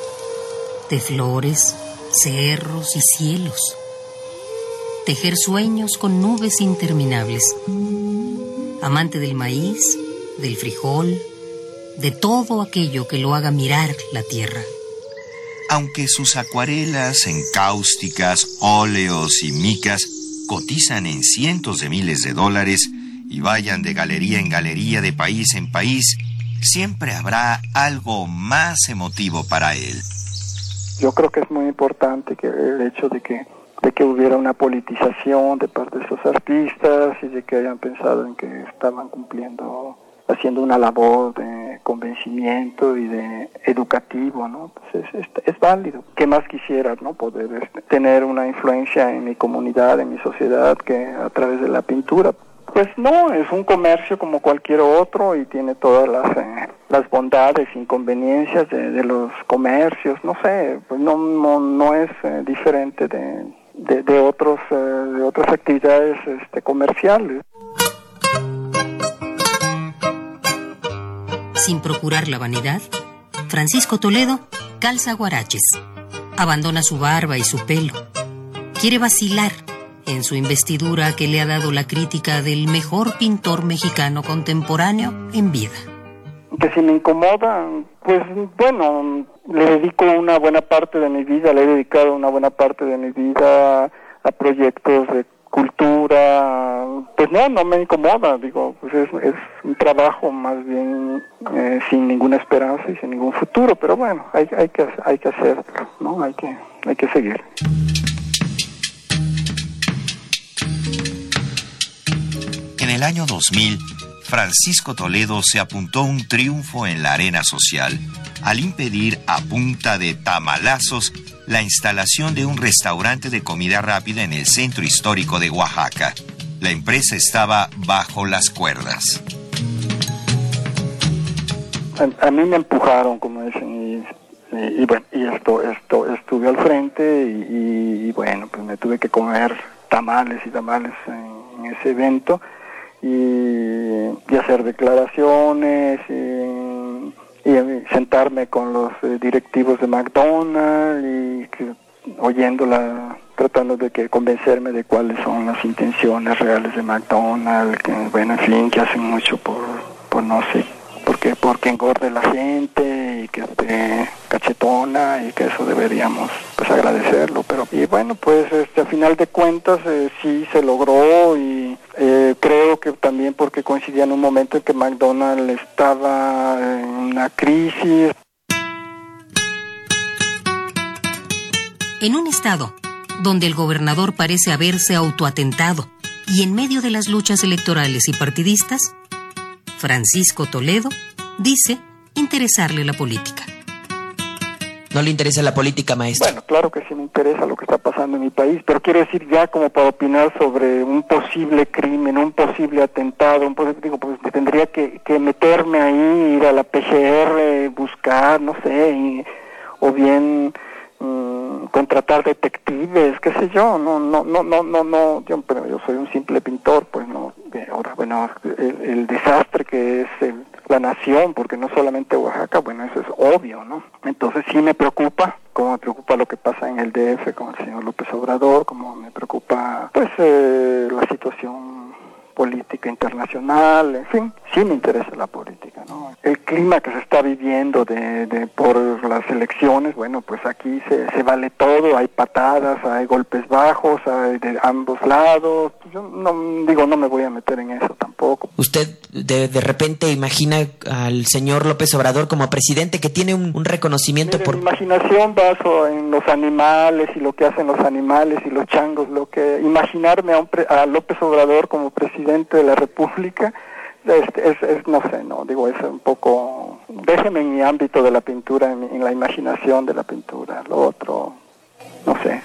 de flores, cerros y cielos, tejer sueños con nubes interminables, amante del maíz, del frijol, de todo aquello que lo haga mirar la tierra. Aunque sus acuarelas, encáusticas, óleos y micas cotizan en cientos de miles de dólares y vayan de galería en galería, de país en país, siempre habrá algo más emotivo para él. Yo creo que es muy importante que el hecho de que de que hubiera una politización de parte de esos artistas y de que hayan pensado en que estaban cumpliendo, haciendo una labor de convencimiento y de educativo, ¿no? Pues es, es, es válido. ¿Qué más quisiera, no? Poder este, tener una influencia en mi comunidad, en mi sociedad, que a través de la pintura. Pues no, es un comercio como cualquier otro y tiene todas las, eh, las bondades, inconveniencias de, de los comercios, no sé, pues no, no, es eh, diferente de, de, de otros, eh, de otras actividades este, comerciales. Sin procurar la vanidad, Francisco Toledo calza guaraches, abandona su barba y su pelo, quiere vacilar en su investidura que le ha dado la crítica del mejor pintor mexicano contemporáneo en vida. Que si me incomoda, pues bueno, le dedico una buena parte de mi vida, le he dedicado una buena parte de mi vida a proyectos de cultura, pues no, no me incomoda, digo, pues es, es un trabajo más bien eh, sin ninguna esperanza y sin ningún futuro, pero bueno, hay, hay que hay que hacerlo, ¿no? Hay que hay que seguir. En el año 2000, Francisco Toledo se apuntó un triunfo en la arena social al impedir a punta de tamalazos la instalación de un restaurante de comida rápida en el centro histórico de Oaxaca. La empresa estaba bajo las cuerdas. A, a mí me empujaron, como dicen, y, y, y bueno, y esto, esto, estuve al frente y, y, bueno, pues me tuve que comer tamales y tamales en, en ese evento y, hacer declaraciones y, sentarme con los eh, directivos de McDonald's y oyéndola, tratando de que convencerme de cuáles son las intenciones reales de McDonald's, que bueno, en fin, que hacen mucho por, por no sé, porque, porque engorde la gente y que esté cachetona y que eso deberíamos pues agradecerlo, pero y bueno, pues este, a final de cuentas eh, sí se logró y eh, creo que también porque coincidía en un momento en que McDonald's estaba en una crisis. En un estado donde el gobernador parece haberse autoatentado Y en medio de las luchas electorales y partidistas, Francisco Toledo dice interesarle la política. ¿No le interesa la política, maestro? Bueno, claro que sí me interesa lo que está pasando en mi país, pero quiero decir ya como para opinar sobre un posible crimen, un posible atentado, un posible, digo, pues tendría que, que meterme ahí, ir a la PGR, buscar, no sé, o bien mm, contratar detectives, qué sé yo, no, no, no, no, no, no, yo, pero yo soy un simple pintor, pues no, ahora, bueno, el, el desastre que es el la nación, porque no solamente Oaxaca, bueno, eso es obvio, ¿no? Entonces sí me preocupa, como me preocupa lo que pasa en el DF con el señor López Obrador, como me preocupa, pues, eh, la situación política internacional, en fin, sí me interesa la política, ¿no? El clima que se está viviendo de, de por las elecciones, bueno, pues aquí se, se vale todo, hay patadas, hay golpes bajos, hay de ambos lados, yo no digo, no me voy a meter en eso tampoco. ¿Usted de, de repente imagina al señor López Obrador como presidente que tiene un, un reconocimiento Mire, por... Mi imaginación baso en los animales y lo que hacen los animales y los changos, lo que imaginarme a, un pre- a López Obrador como presidente de la República es, no sé, no digo es un poco déjeme en mi ámbito de la pintura, en, en la imaginación de la pintura, lo otro no sé.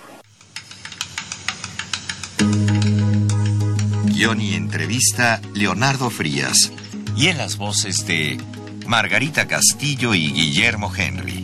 Guión y entrevista Leonardo Frías. Y en las voces de Margarita Castillo y Guillermo Henry.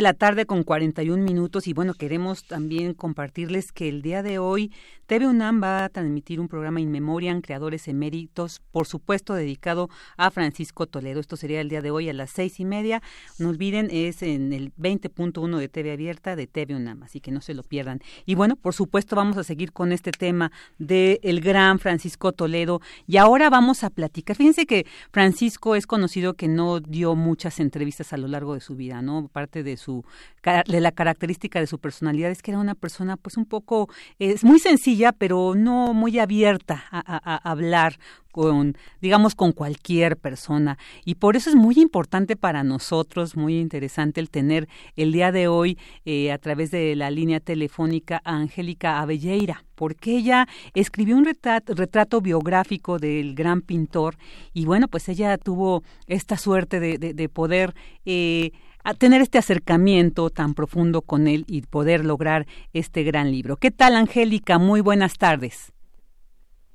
De la tarde con 41 minutos y bueno, queremos también compartirles que el día de hoy TV UNAM va a transmitir un programa In Memoriam, Creadores Eméritos, por supuesto dedicado a Francisco Toledo. Esto sería el día de hoy a las seis y media. No olviden, es en el 20.1 de TV Abierta de TV UNAM, así que no se lo pierdan. Y bueno, por supuesto vamos a seguir con este tema del el gran Francisco Toledo y ahora vamos a platicar. Fíjense que Francisco es conocido que no dio muchas entrevistas a lo largo de su vida, ¿no? Parte de su de la característica de su personalidad es que era una persona pues un poco es muy sencilla pero no muy abierta a, hablar con digamos con cualquier persona. Y por eso es muy importante para nosotros muy interesante el tener el día de hoy eh, a través de la línea telefónica a Angélica Avelleira porque ella escribió un retrato, biográfico del gran pintor y bueno pues ella tuvo esta suerte de poder eh, a tener este acercamiento tan profundo con él y poder lograr este gran libro. ¿Qué tal, Angélica? Muy buenas tardes.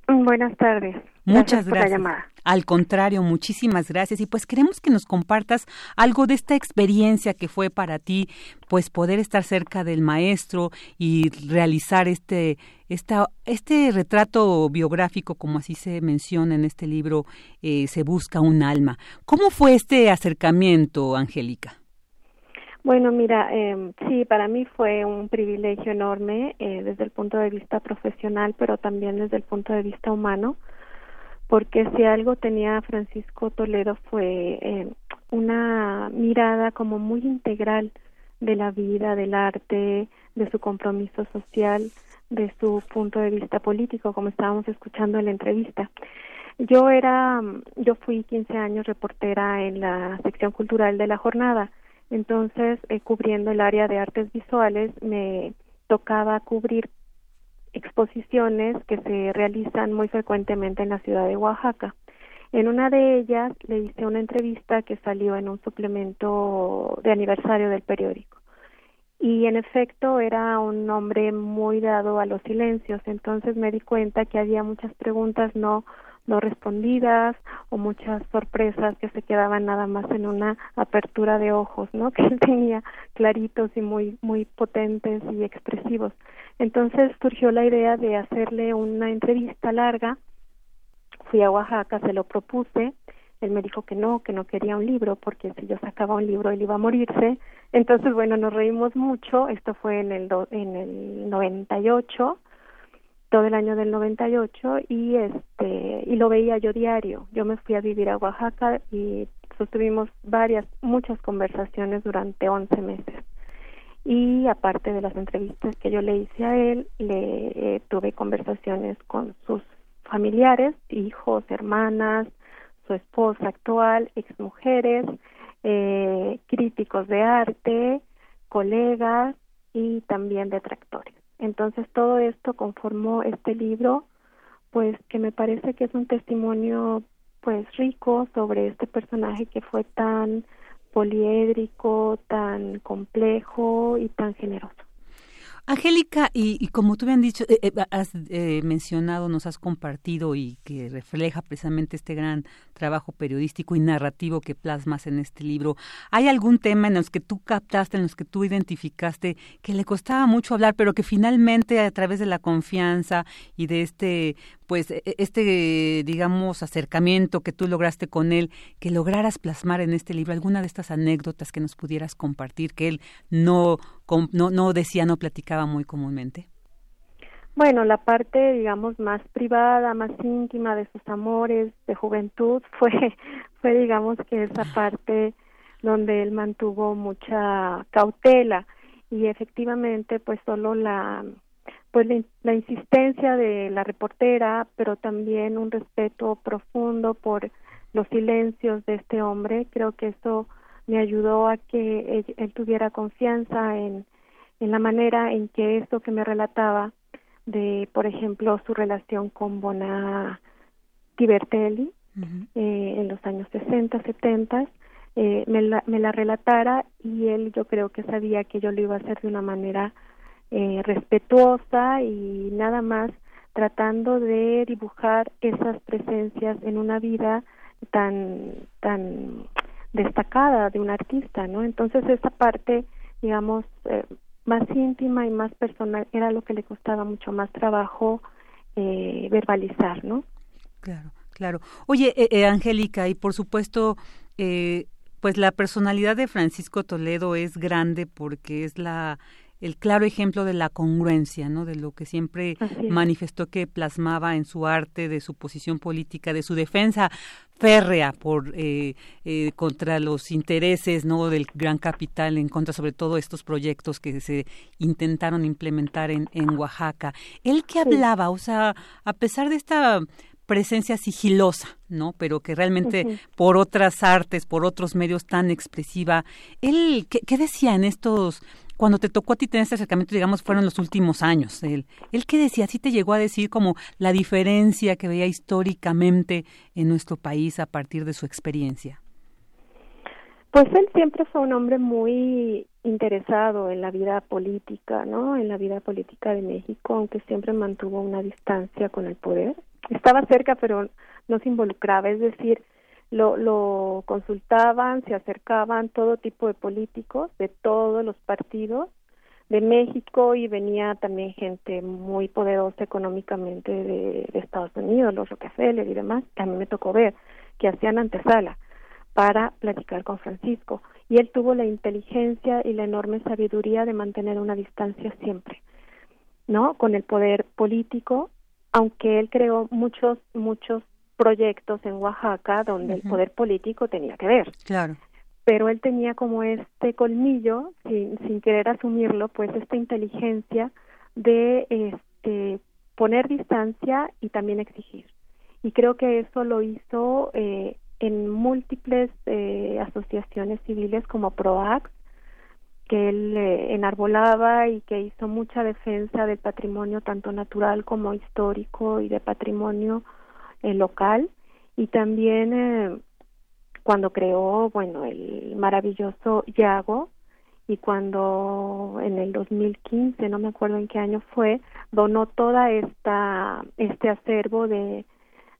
Buenas tardes. Muchas por la gracias. llamada. Al contrario, muchísimas gracias. Y pues queremos que nos compartas algo de esta experiencia que fue para ti, pues poder estar cerca del maestro y realizar este, esta, este retrato biográfico, como así se menciona en este libro, eh, Se busca un alma. ¿Cómo fue este acercamiento, Angélica? Bueno, mira, eh, sí, para mí fue un privilegio enorme eh, desde el punto de vista profesional, pero también desde el punto de vista humano, porque si algo tenía Francisco Toledo fue eh, una mirada como muy integral de la vida, del arte, de su compromiso social, de su punto de vista político, como estábamos escuchando en la entrevista. Yo era, yo fui 15 años reportera en la sección cultural de la jornada, entonces eh, cubriendo el área de artes visuales me tocaba cubrir exposiciones que se realizan muy frecuentemente en la ciudad de Oaxaca. En una de ellas le hice una entrevista que salió en un suplemento de aniversario del periódico. Y en efecto era un hombre muy dado a los silencios, entonces me di cuenta que había muchas preguntas no no respondidas o muchas sorpresas que se quedaban nada más en una apertura de ojos, ¿no? *laughs* Que él tenía claritos y muy muy potentes y expresivos. Entonces surgió la idea de hacerle una entrevista larga. Fui a Oaxaca, se lo propuse. Él me dijo que no, que no quería un libro porque si yo sacaba un libro él iba a morirse. Entonces, bueno, nos reímos mucho. Esto fue en el en el 98 todo el año del 98 y este y lo veía yo diario. Yo me fui a vivir a Oaxaca y sostuvimos varias muchas conversaciones durante 11 meses. y aparte de las entrevistas que yo le hice a él, le eh, tuve conversaciones con sus familiares, hijos, hermanas, su esposa actual, exmujeres, eh, críticos de arte, colegas y también detractores. Entonces todo esto conformó este libro, pues que me parece que es un testimonio pues rico sobre este personaje que fue tan poliédrico, tan complejo y tan generoso. Angélica, y, como tú bien dicho, eh, eh, has eh, mencionado, nos has compartido y que refleja precisamente este gran trabajo periodístico y narrativo que plasmas en este libro, ¿hay algún tema en los que tú captaste, en los que tú identificaste que le costaba mucho hablar, pero que finalmente a través de la confianza y de este pues e, este, digamos, acercamiento que tú lograste con él, que lograras plasmar en este libro alguna de estas anécdotas que nos pudieras compartir, que él no, no, no decía, no platicaba muy comúnmente? Bueno, la parte, digamos, más privada, más íntima de sus amores de juventud *laughs* fue, fue digamos, que esa parte donde él mantuvo mucha cautela y efectivamente, pues solo la pues la, insistencia de la reportera, pero también un respeto profundo por los silencios de este hombre, creo que eso me ayudó a que él, tuviera confianza en, en la manera en que esto que me relataba de, por ejemplo, su relación con Bona Tibertelli eh, en los años 60, 70, eh, me, la, me la relatara y él yo creo que sabía que yo lo iba a hacer de una manera eh, respetuosa y nada más tratando de dibujar esas presencias en una vida tan tan destacada de un artista, ¿no? Entonces esa parte, digamos, eh, más íntima y más personal era lo que le costaba mucho más trabajo eh, verbalizar, ¿no? Claro, claro. Oye, Angélica, y por supuesto, pues la personalidad de Francisco Toledo es grande porque es la el claro ejemplo de la congruencia, ¿no? De lo que siempre manifestó que plasmaba en su arte, de su posición política, de su defensa férrea por eh, eh, contra los intereses no del gran capital en contra sobre todo estos proyectos que se intentaron implementar en, en Oaxaca él que hablaba o sea a pesar de esta presencia sigilosa, ¿no? Pero que realmente por otras artes, por otros medios tan expresiva. Él, ¿qué, ¿qué, decía en estos cuando te tocó a ti tener este acercamiento, digamos, fueron los últimos años. Él, él qué decía, sí te llegó a decir como la diferencia que veía históricamente en nuestro país a partir de su experiencia. Pues él siempre fue un hombre muy interesado en la vida política, ¿no? En la vida política de México, aunque siempre mantuvo una distancia con el poder. Estaba cerca, pero no se involucraba, es decir, lo, lo consultaban, se acercaban todo tipo de políticos de todos los partidos de México y venía también gente muy poderosa económicamente de, Estados Unidos, los Rockefeller y demás, a mí me tocó ver, que hacían antesala para platicar con Francisco. Y él tuvo la inteligencia y la enorme sabiduría de mantener una distancia siempre, ¿no? Con el poder político, aunque él creó muchos, muchos proyectos en Oaxaca donde el poder político tenía que ver. Claro. Pero él tenía como este colmillo, sin, sin querer asumirlo, pues esta inteligencia de este, poner distancia y también exigir. Y creo que eso lo hizo eh, en múltiples eh, asociaciones civiles como PROAX, que él eh, enarbolaba y que hizo mucha defensa del patrimonio tanto natural como histórico y de patrimonio local y también eh, cuando creó, bueno, el maravilloso Yago y cuando en el 2015, no me acuerdo en qué año fue, donó toda esta este acervo de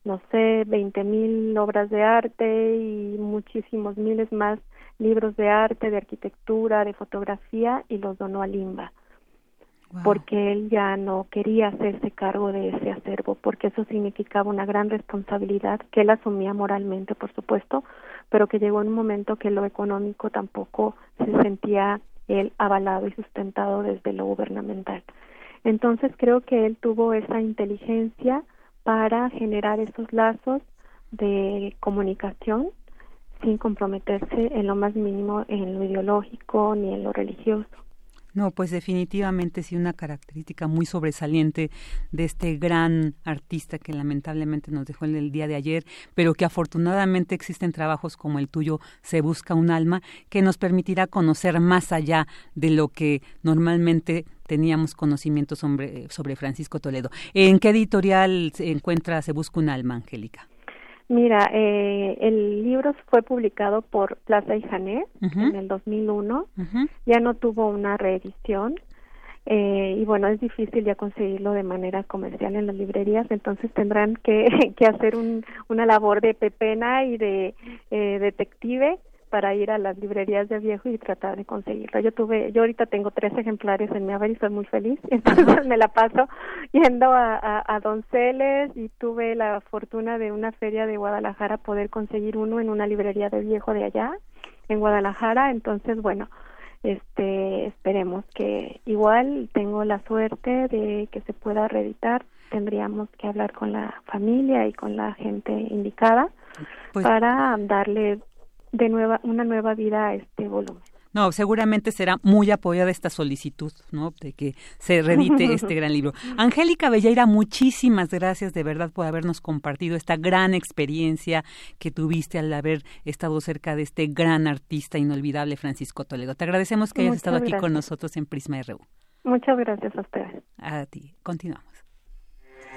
no sé, veinte mil obras de arte y muchísimos miles más libros de arte, de arquitectura, de fotografía y los donó a Limba porque él ya no quería hacerse cargo de ese acervo, porque eso significaba una gran responsabilidad que él asumía moralmente, por supuesto, pero que llegó un momento que lo económico tampoco se sentía él avalado y sustentado desde lo gubernamental. Entonces creo que él tuvo esa inteligencia para generar esos lazos de comunicación sin comprometerse en lo más mínimo en lo ideológico ni en lo religioso. No, pues definitivamente sí una característica muy sobresaliente de este gran artista que lamentablemente nos dejó en el día de ayer, pero que afortunadamente existen trabajos como el tuyo, Se busca un alma, que nos permitirá conocer más allá de lo que normalmente teníamos conocimiento sobre, sobre Francisco Toledo. ¿En qué editorial se encuentra Se busca un alma, Angélica? Mira, eh, el libro fue publicado por Plaza y Janet en el 2001. Ya no tuvo una reedición. Eh, y bueno, es difícil ya conseguirlo de manera comercial en las librerías, entonces tendrán que, *laughs* que hacer un, una labor de pepena y de eh, detective para ir a las librerías de viejo y tratar de conseguirlo. Yo tuve, yo ahorita tengo tres ejemplares en mi haber y soy muy feliz, *laughs* entonces me la paso yendo a, a, Donceles y tuve la fortuna de una feria de Guadalajara poder conseguir uno en una librería de viejo de allá, en Guadalajara, entonces bueno, este esperemos que igual tengo la suerte de que se pueda reeditar. Tendríamos que hablar con la familia y con la gente indicada pues para darle de nueva una nueva vida a este volumen. No, seguramente será muy apoyada esta solicitud, ¿no? De que se redite *laughs* este gran libro. Angélica Belleira, muchísimas gracias de verdad por habernos compartido esta gran experiencia que tuviste al haber estado cerca de este gran artista inolvidable Francisco Toledo. Te agradecemos que hayas estado aquí con nosotros en Prisma RU. Muchas gracias a ustedes. A ti. Continuamos.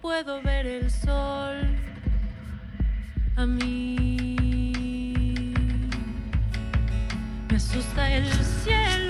Puedo ver el sol a mí. Me asusta el cielo.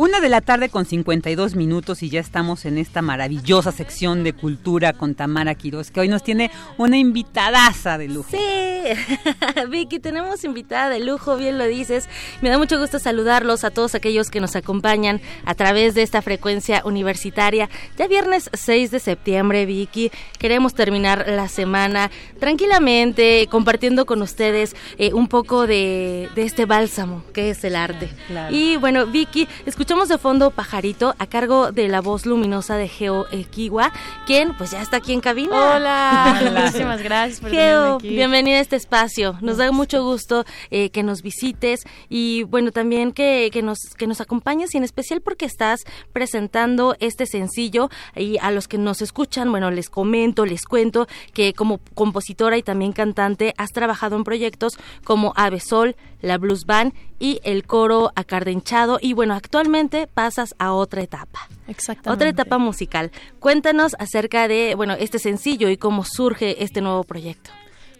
Una de la tarde con 52 minutos y ya estamos en esta maravillosa sección de cultura con Tamara Quiroz, que hoy nos tiene una invitadaza de lujo. Sí, *laughs* Vicky, tenemos invitada de lujo, bien lo dices. Me da mucho gusto saludarlos a todos aquellos que nos acompañan a través de esta frecuencia universitaria. Ya viernes 6 de septiembre, Vicky, queremos terminar la semana tranquilamente, compartiendo con ustedes eh, un poco de, este bálsamo que es el arte. Y bueno, Vicky, escuchamos Escuchamos de fondo Pajarito a cargo de la voz luminosa de Geo Equiwa, quien pues ya está aquí en cabina. Hola, *laughs* muchísimas gracias por Geo, bienvenida a este espacio. Nos da mucho gusto eh, que nos visites y bueno, también que, que, nos, que nos acompañes y en especial porque estás presentando este sencillo y a los que nos escuchan, bueno, les comento, les cuento que como compositora y también cantante has trabajado en proyectos como Ave Sol, la Blues Band y el coro acardenchado y bueno, actualmente pasas a otra etapa. Exactamente. Otra etapa musical. Cuéntanos acerca de, bueno, este sencillo y cómo surge este nuevo proyecto.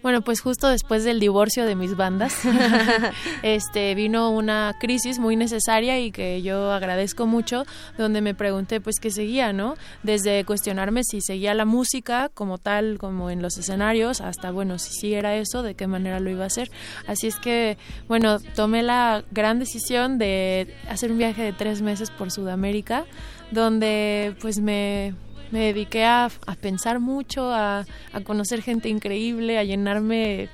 Bueno, pues justo después del divorcio de mis bandas, *laughs* este vino una crisis muy necesaria y que yo agradezco mucho, donde me pregunté pues qué seguía, ¿no? Desde cuestionarme si seguía la música como tal, como en los escenarios, hasta bueno, si sí era eso, de qué manera lo iba a hacer. Así es que, bueno, tomé la gran decisión de hacer un viaje de tres meses por Sudamérica, donde pues me me dediqué a, a pensar mucho, a, a conocer gente increíble, a llenarme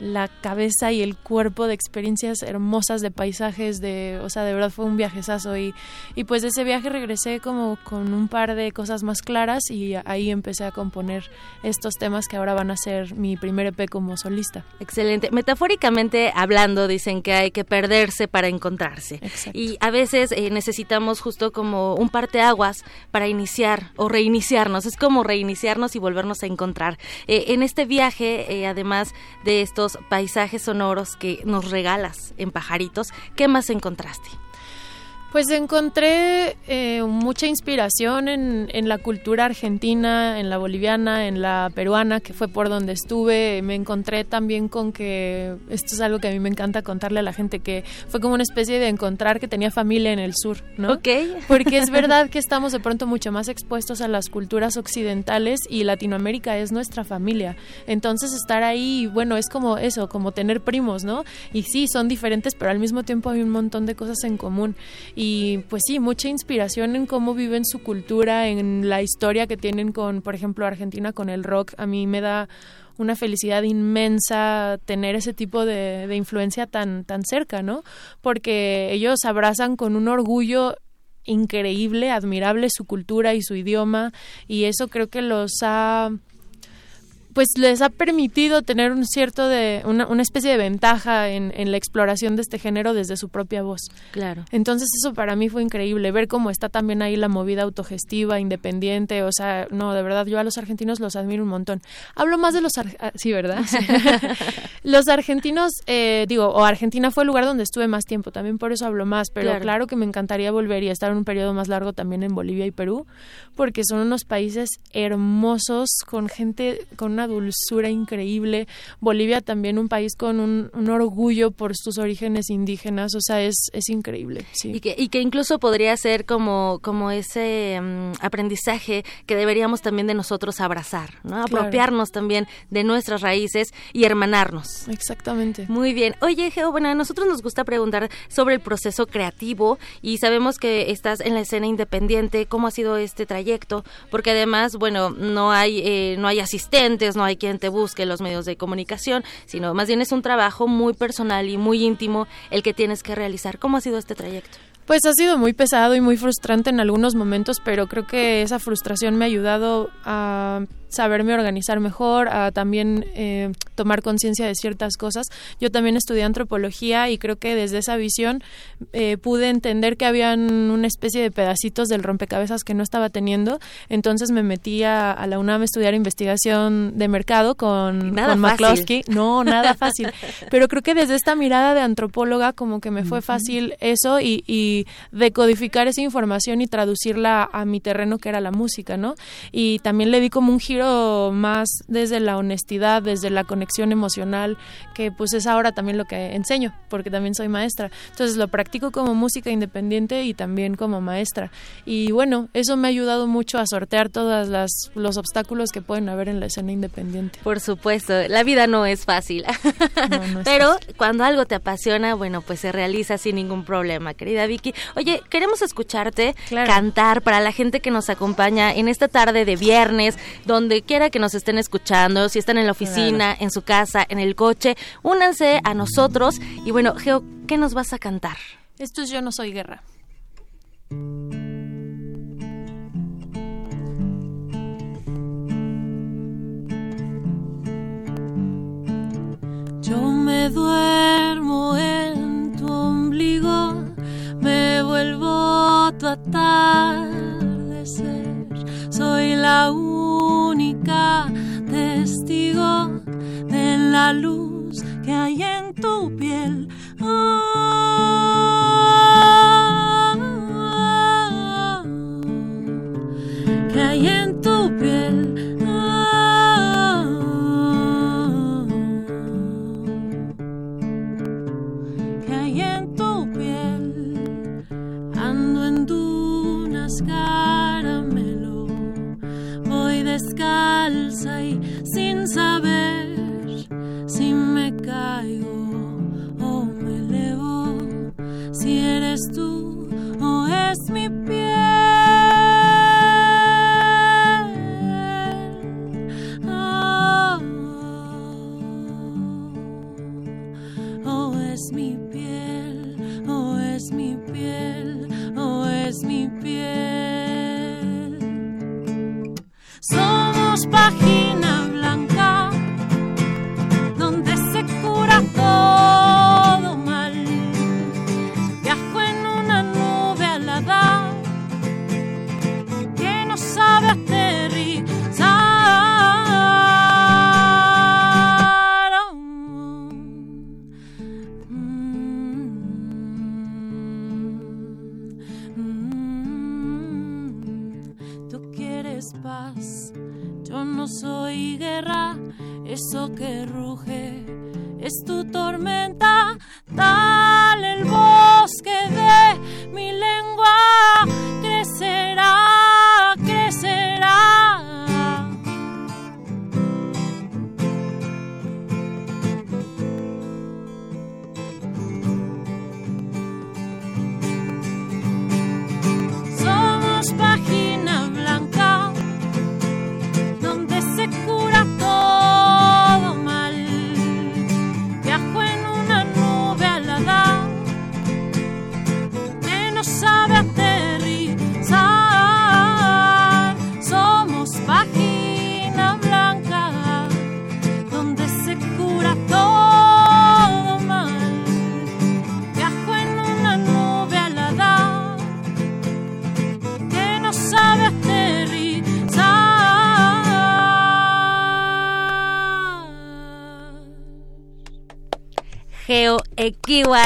la cabeza y el cuerpo de experiencias hermosas de paisajes de o sea de verdad fue un viajezazo. Y, y pues de ese viaje regresé como con un par de cosas más claras y ahí empecé a componer estos temas que ahora van a ser mi primer EP como solista. Excelente. Metafóricamente hablando dicen que hay que perderse para encontrarse. Y a veces eh, necesitamos justo como un parteaguas para iniciar o reiniciarnos. Es como reiniciarnos y volvernos a encontrar. Eh, en este viaje eh, además de estos paisajes sonoros que nos regalas en Pajaritos, ¿qué más encontraste? Pues encontré eh, mucha inspiración en, en, la cultura argentina, en la boliviana, en la peruana, que fue por donde estuve. Me encontré también con que, esto es algo que a mí me encanta contarle a la gente, que fue como una especie de encontrar que tenía familia en el sur, ¿no? Ok. *laughs* Porque es verdad que estamos de pronto mucho más expuestos a las culturas occidentales y Latinoamérica es nuestra familia. Entonces estar ahí, bueno, es como eso, como tener primos, ¿no? Y sí, son diferentes, pero al mismo tiempo hay un montón de cosas en común y pues sí, mucha inspiración en cómo viven su cultura, en la historia que tienen con, por ejemplo, Argentina con el rock. A mí me da una felicidad inmensa tener ese tipo de, de influencia tan, tan cerca, ¿no? Porque ellos abrazan con un orgullo increíble, admirable su cultura y su idioma y eso creo que los ha pues les ha permitido tener un cierto de una, una especie de ventaja en, en, la exploración de este género desde su propia voz. Claro. Entonces eso para mí fue increíble ver cómo está también ahí la movida autogestiva, independiente, o sea, no, de verdad yo a los argentinos los admiro un montón. Hablo más de los ah, sí, ¿verdad? Sí. *laughs* los argentinos eh, digo, o Argentina fue el lugar donde estuve más tiempo, también por eso hablo más, pero claro. claro que me encantaría volver y estar en un periodo más largo también en Bolivia y Perú, porque son unos países hermosos con gente con una dulzura increíble. Bolivia también un país con un, un, orgullo por sus orígenes indígenas, o sea, es, es increíble. Sí. Y, que, y que incluso podría ser como, como ese um, aprendizaje que deberíamos también de nosotros abrazar, ¿no? Apropiarnos claro. también de nuestras raíces y hermanarnos. Exactamente. Muy bien. Oye, Geo, bueno, a nosotros nos gusta preguntar sobre el proceso creativo y sabemos que estás en la escena independiente. ¿Cómo ha sido este trayecto? Porque además, bueno, no hay, eh, no hay asistentes, no hay quien te busque los medios de comunicación, sino más bien es un trabajo muy personal y muy íntimo el que tienes que realizar. ¿Cómo ha sido este trayecto? Pues ha sido muy pesado y muy frustrante en algunos momentos, pero creo que esa frustración me ha ayudado a saberme organizar mejor, a también eh, tomar conciencia de ciertas cosas. Yo también estudié antropología y creo que desde esa visión eh, pude entender que habían una especie de pedacitos del rompecabezas que no estaba teniendo. Entonces me metí a, a la UNAM a estudiar investigación de mercado con, nada con McCloskey. No, nada fácil. *laughs* Pero creo que desde esta mirada de antropóloga como que me fue fácil eso y, y decodificar esa información y traducirla a mi terreno que era la música, ¿no? Y también le di como un giro más desde la honestidad, desde la conexión emocional, que pues es ahora también lo que enseño, porque también soy maestra. Entonces lo practico como música independiente y también como maestra. Y bueno, eso me ha ayudado mucho a sortear todos los obstáculos que pueden haber en la escena independiente. Por supuesto, la vida no es fácil. No, no *laughs* es Pero fácil. cuando algo te apasiona, bueno, pues se realiza sin ningún problema, querida Vicky. Oye, queremos escucharte claro. cantar para la gente que nos acompaña en esta tarde de viernes, donde quiera que nos estén escuchando, si están en la oficina, claro. en su casa, en el coche, únanse a nosotros. Y bueno, Geo, ¿qué nos vas a cantar? Esto es Yo no soy guerra. Yo me duermo en tu ombligo, me vuelvo tu atardecer. Soy la única testigo de la luz que hay en tu piel. Que hay en tu piel. que hay en tu piel. Ando en dunas descalza y sin saber si me caigo o me elevo, si eres tú o es mi piel. Oh, es mi piel, oh, es mi piel, oh, es mi piel. Somos página paz. Yo no soy guerra, eso que ruge es tu tormenta. Dale el bosque de mi lengua,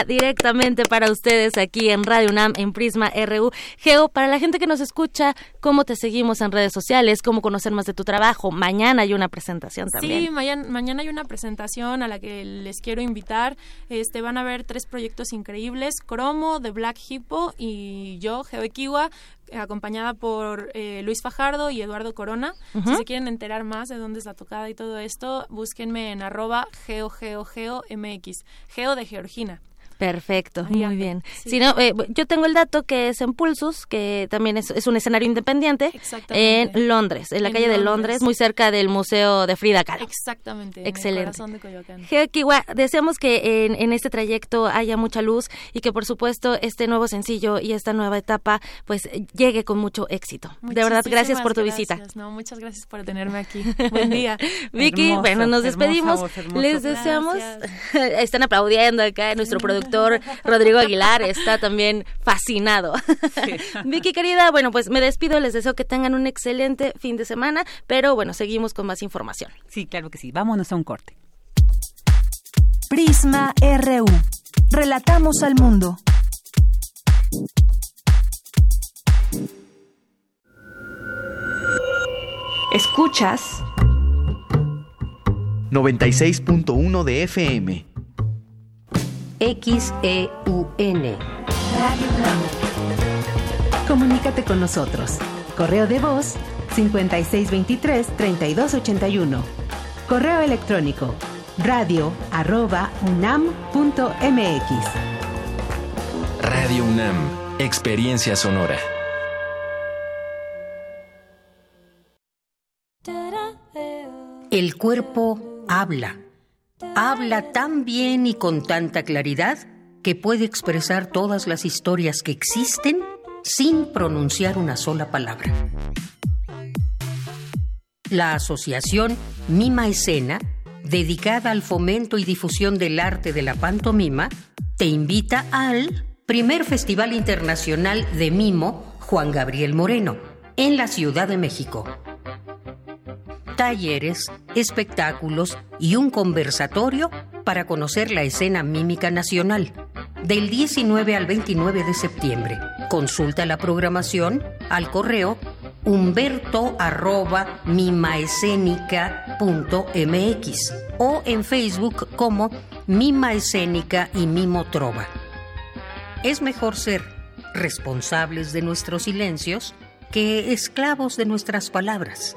Directamente para ustedes aquí en Radio UNAM, en Prisma RU. Geo, para la gente que nos escucha, ¿cómo te seguimos en redes sociales? ¿Cómo conocer más de tu trabajo? Mañana hay una presentación también. Sí, mañana, mañana hay una presentación a la que les quiero invitar. Este, van a ver tres proyectos increíbles, Cromo, The Black Hippo y yo, Geo Equiwa, acompañada por eh, Luis Fajardo y Eduardo Corona. Si se quieren enterar más de dónde es la tocada y todo esto, búsquenme en arroba geogeogeomx, geo de Georgina. Perfecto, muy bien. sí. Si no, eh, yo tengo el dato que es en Pulsus, que también es, es un escenario independiente Exactamente. en Londres, en la En calle de Londres. Muy cerca del Museo de Frida Kahlo. Exactamente, en Excelente. el corazón de Coyoacán. Geo Kiwa, deseamos que en, en este trayecto haya mucha luz y que por supuesto este nuevo sencillo y esta nueva etapa pues llegue con mucho éxito. de verdad, gracias por tu visita. No, muchas gracias por tenerme aquí. *laughs* Buen día. *laughs* Vicky, Hermoso, bueno, nos hermosa despedimos. voz, hermoso. Les deseamos. *laughs* Están aplaudiendo acá. Nuestro productor Rodrigo Aguilar está también fascinado. Vicky, querida, bueno, pues me despido. Les deseo que tengan un excelente fin de semana. Pero bueno, seguimos con más información. Sí, claro que sí. Vámonos a un corte. Prisma RU. Relatamos al mundo. Escuchas 96.1 de FM. XEUN. Comunícate con nosotros. Correo de voz 5623-3281. Correo electrónico radio arroba unam.mx. Radio UNAM, Experiencia Sonora. El cuerpo habla. Habla tan bien y con tanta claridad que puede expresar todas las historias que existen sin pronunciar una sola palabra. La asociación Mima Escena, dedicada al fomento y difusión del arte de la pantomima, te invita al primer Festival Internacional de Mimo Juan Gabriel Moreno, en la Ciudad de México talleres, espectáculos y un conversatorio para conocer la escena mímica nacional. Del 19 al 29 de septiembre. Consulta la programación al correo humberto arroba mimaescénica.mx o en Facebook como Mima Escénica y Mimo Trova. Es mejor ser responsables de nuestros silencios que esclavos de nuestras palabras.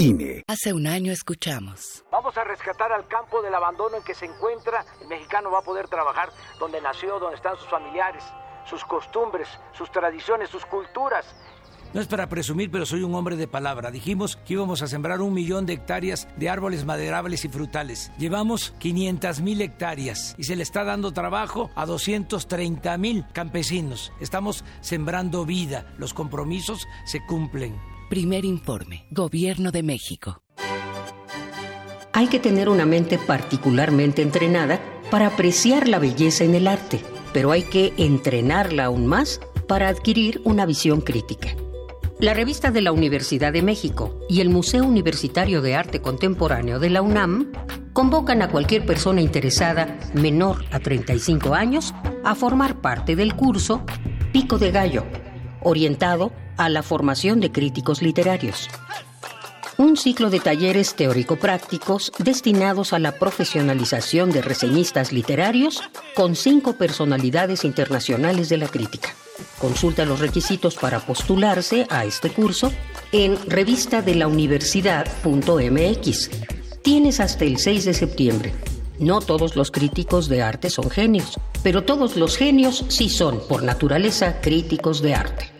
INE. Hace un año escuchamos. Vamos a rescatar al campo del abandono en que se encuentra. El mexicano va a poder trabajar donde nació, donde están sus familiares, sus costumbres, sus tradiciones, sus culturas. No es para presumir, pero soy un hombre de palabra. Dijimos que íbamos a sembrar un millón de hectáreas de árboles maderables y frutales. Llevamos 500 mil hectáreas y se le está dando trabajo a 230 mil campesinos. Estamos sembrando vida. Los compromisos se cumplen. Primer informe, Gobierno de México. Hay que tener una mente particularmente entrenada para apreciar la belleza en el arte, pero hay que entrenarla aún más para adquirir una visión crítica. La revista de la Universidad de México y el Museo Universitario de Arte Contemporáneo de la UNAM convocan a cualquier persona interesada menor a 35 años a formar parte del curso Pico de Gallo, orientado a la formación de críticos literarios. Un ciclo de talleres teórico-prácticos destinados a la profesionalización de reseñistas literarios con cinco personalidades internacionales de la crítica. Consulta los requisitos para postularse a este curso en revistadelauniversidad.mx. Tienes hasta el 6 de septiembre. No todos los críticos de arte son genios, pero todos los genios sí son, por naturaleza, críticos de arte.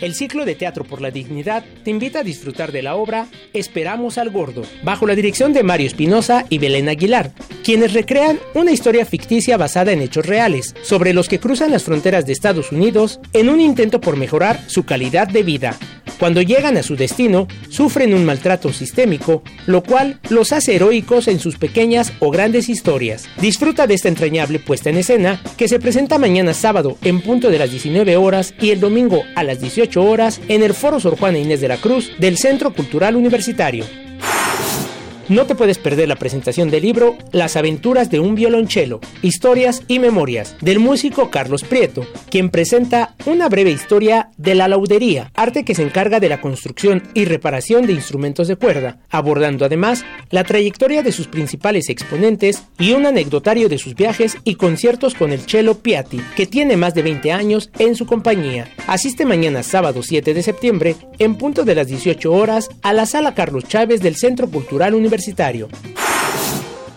El ciclo de Teatro por la Dignidad te invita a disfrutar de la obra Esperamos al Gordo, bajo la dirección de Mario Espinosa y Belén Aguilar, quienes recrean una historia ficticia basada en hechos reales, sobre los que cruzan las fronteras de Estados Unidos en un intento por mejorar su calidad de vida. Cuando llegan a su destino, sufren un maltrato sistémico, lo cual los hace heroicos en sus pequeñas o grandes historias. Disfruta de esta entrañable puesta en escena que se presenta mañana sábado en punto de las 19 horas y el domingo a las 18 horas en el Foro Sor Juana Inés de la Cruz del Centro Cultural Universitario. No te puedes perder la presentación del libro Las aventuras de un violonchelo, historias y memorias del músico Carlos Prieto, quien presenta una breve historia de la laudería, arte que se encarga de la construcción y reparación de instrumentos de cuerda, abordando además la trayectoria de sus principales exponentes y un anecdotario de sus viajes y conciertos con el cello Piatti, que tiene más de 20 años en su compañía. Asiste mañana sábado 7 de septiembre, en punto de las 18 horas, a la Sala Carlos Chávez del Centro Cultural Universitario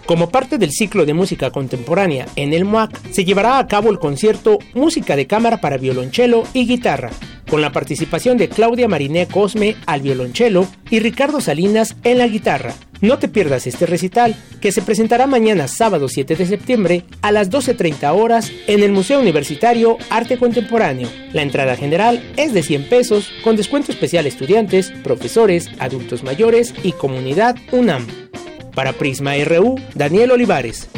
como parte del ciclo de música contemporánea en el MOAC, se llevará a cabo el concierto Música de Cámara para Violonchelo y Guitarra, con la participación de Claudia Mariné Cosme al violonchelo y Ricardo Salinas en la guitarra. No te pierdas este recital, que se presentará mañana sábado 7 de septiembre a las 12.30 horas en el Museo Universitario Arte Contemporáneo. La entrada general es de 100 pesos, con descuento especial estudiantes, profesores, adultos mayores y comunidad UNAM. Para Prisma RU, Daniel Olivares.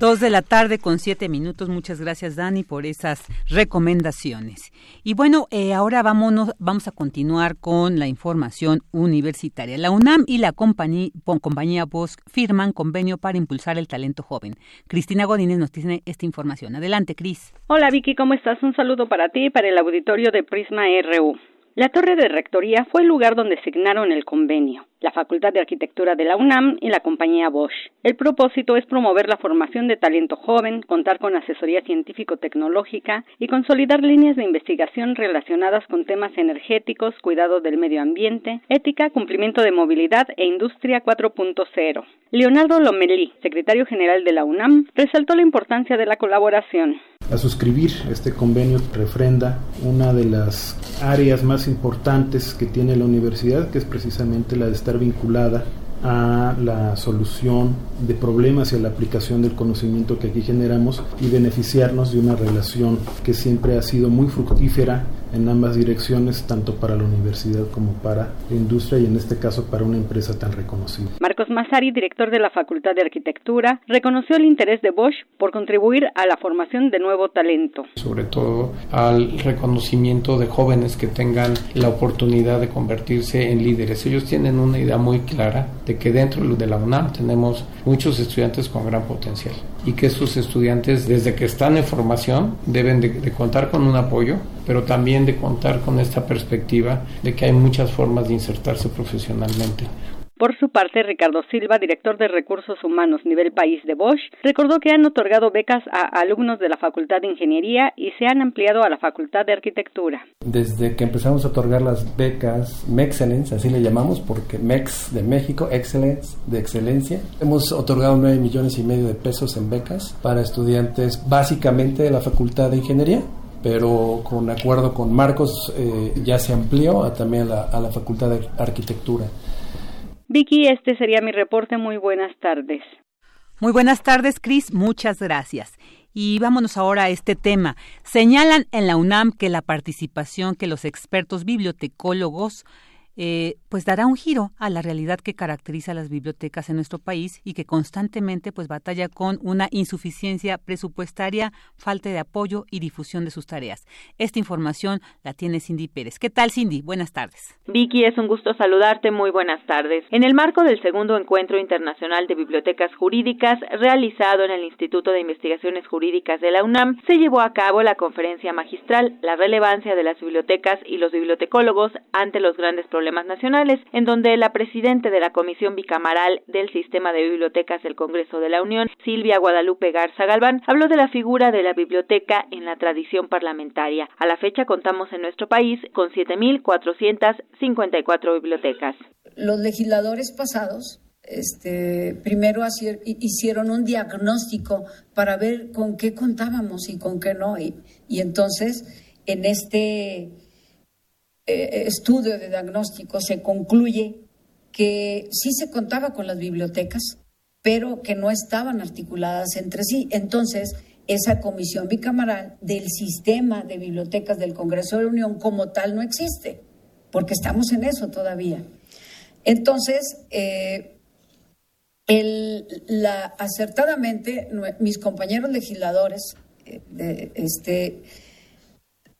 Dos de la tarde con siete minutos. Muchas gracias, Dani, por esas recomendaciones. Y bueno, eh, ahora vámonos, vamos a continuar con la información universitaria. La UNAM y la compañía, compañía firman convenio para impulsar el talento joven. Cristina Godínez nos tiene esta información. Adelante, Cris. Hola, Vicky, ¿cómo estás? Un saludo para ti y para el auditorio de Prisma RU. La torre de rectoría fue el lugar donde signaron el convenio, la Facultad de Arquitectura de la UNAM y la compañía Bosch. El propósito es promover la formación de talento joven, contar con asesoría científico-tecnológica y consolidar líneas de investigación relacionadas con temas energéticos, cuidado del medio ambiente, ética, cumplimiento de movilidad e industria 4.0. Leonardo Lomelí, secretario general de la UNAM, resaltó la importancia de la colaboración. A suscribir este convenio refrenda una de las áreas más importantes que tiene la universidad, que es precisamente la de estar vinculada a la solución de problemas y a la aplicación del conocimiento que aquí generamos y beneficiarnos de una relación que siempre ha sido muy fructífera en ambas direcciones, tanto para la universidad como para la industria y en este caso para una empresa tan reconocida. Marcos Massari, director de la Facultad de Arquitectura, reconoció el interés de Bosch por contribuir a la formación de nuevo talento. Sobre todo al reconocimiento de jóvenes que tengan la oportunidad de convertirse en líderes. Ellos tienen una idea muy clara de que dentro de la UNAM tenemos muchos estudiantes con gran potencial y que esos estudiantes desde que están en formación deben de, de contar con un apoyo, pero también de contar con esta perspectiva de que hay muchas formas de insertarse profesionalmente. Por su parte, Ricardo Silva, director de Recursos Humanos Nivel País de Bosch, recordó que han otorgado becas a alumnos de la Facultad de Ingeniería y se han ampliado a la Facultad de Arquitectura. Desde que empezamos a otorgar las becas MEXcellence, así le llamamos, porque MEX de México, Excellence de excelencia, hemos otorgado 9 millones y medio de pesos en becas para estudiantes básicamente de la Facultad de Ingeniería pero con acuerdo con Marcos eh, ya se amplió a, también a la, a la Facultad de Arquitectura. Vicky, este sería mi reporte. Muy buenas tardes. Muy buenas tardes, Cris. Muchas gracias. Y vámonos ahora a este tema. Señalan en la UNAM que la participación que los expertos bibliotecólogos eh, pues dará un giro a la realidad que caracteriza las bibliotecas en nuestro país y que constantemente pues batalla con una insuficiencia presupuestaria, falta de apoyo y difusión de sus tareas. Esta información la tiene Cindy Pérez. ¿Qué tal Cindy? Buenas tardes. Vicky, es un gusto saludarte. Muy buenas tardes. En el marco del segundo encuentro internacional de bibliotecas jurídicas realizado en el Instituto de Investigaciones Jurídicas de la UNAM, se llevó a cabo la conferencia magistral La relevancia de las bibliotecas y los bibliotecólogos ante los grandes problemas nacionales, en donde la presidenta de la Comisión Bicamaral del Sistema de Bibliotecas del Congreso de la Unión, Silvia Guadalupe Garza Galván, habló de la figura de la biblioteca en la tradición parlamentaria. A la fecha contamos en nuestro país con 7.454 bibliotecas. Los legisladores pasados este, primero hicieron un diagnóstico para ver con qué contábamos y con qué no. Y, y entonces, en este eh, estudio de diagnóstico se concluye que sí se contaba con las bibliotecas, pero que no estaban articuladas entre sí. Entonces, esa comisión bicamaral del sistema de bibliotecas del Congreso de la Unión como tal no existe, porque estamos en eso todavía. Entonces, eh, la, acertadamente, mis compañeros legisladores eh, de, este,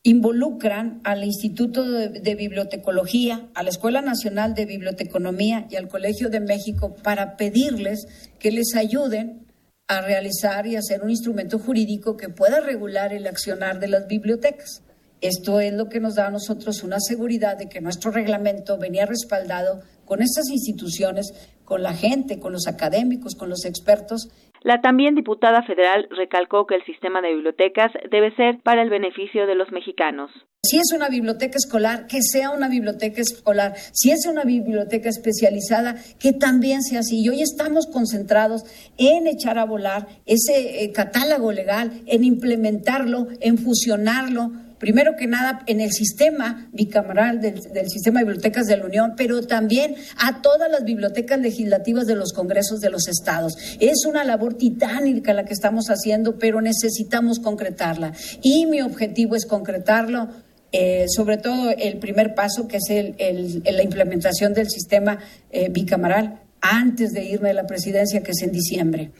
involucran al Instituto de, Bibliotecología, a la Escuela Nacional de Biblioteconomía y al Colegio de México para pedirles que les ayuden a realizar y hacer un instrumento jurídico que pueda regular el accionar de las bibliotecas. Esto es lo que nos da a nosotros una seguridad de que nuestro reglamento venía respaldado con estas instituciones, con la gente, con los académicos, con los expertos la también diputada federal recalcó que el sistema de bibliotecas debe ser para el beneficio de los mexicanos. Si es una biblioteca escolar, que sea una biblioteca escolar. Si es una biblioteca especializada, que también sea así. Y hoy estamos concentrados en echar a volar ese eh, catálogo legal, en implementarlo, en fusionarlo primero que nada en el sistema bicameral del, sistema de bibliotecas de la Unión, pero también a todas las bibliotecas legislativas de los congresos de los estados. Es una labor titánica la que estamos haciendo, pero necesitamos concretarla. Y mi objetivo es concretarlo. Eh, sobre todo el primer paso, que es la implementación del sistema eh, bicameral, antes de irme a la presidencia, que es en diciembre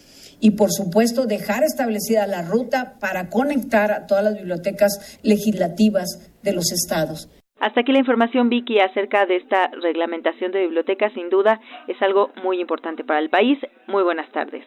y, por supuesto, dejar establecida la ruta para conectar a todas las bibliotecas legislativas de los estados. Hasta aquí la información, Vicky, acerca de esta reglamentación de bibliotecas. Sin duda, es algo muy importante para el país. Muy buenas tardes.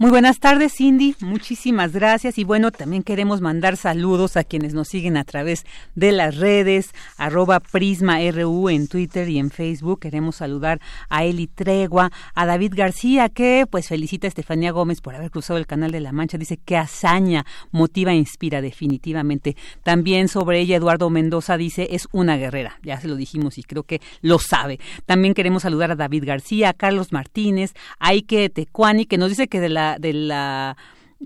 Muy buenas tardes, Cindy. Muchísimas gracias. Y bueno, también queremos mandar saludos a quienes nos siguen a través de las redes, arroba Prisma RU en Twitter y en Facebook. Queremos saludar a Eli Tregua, a David García, que pues felicita a Estefanía Gómez por haber cruzado el Canal de la Mancha. Dice que hazaña, motiva e inspira definitivamente. También sobre ella, Eduardo Mendoza dice, es una guerrera. Ya se lo dijimos y creo que lo sabe. También queremos saludar a David García, a Carlos Martínez, a Ike Tecuani, que nos dice que de la de la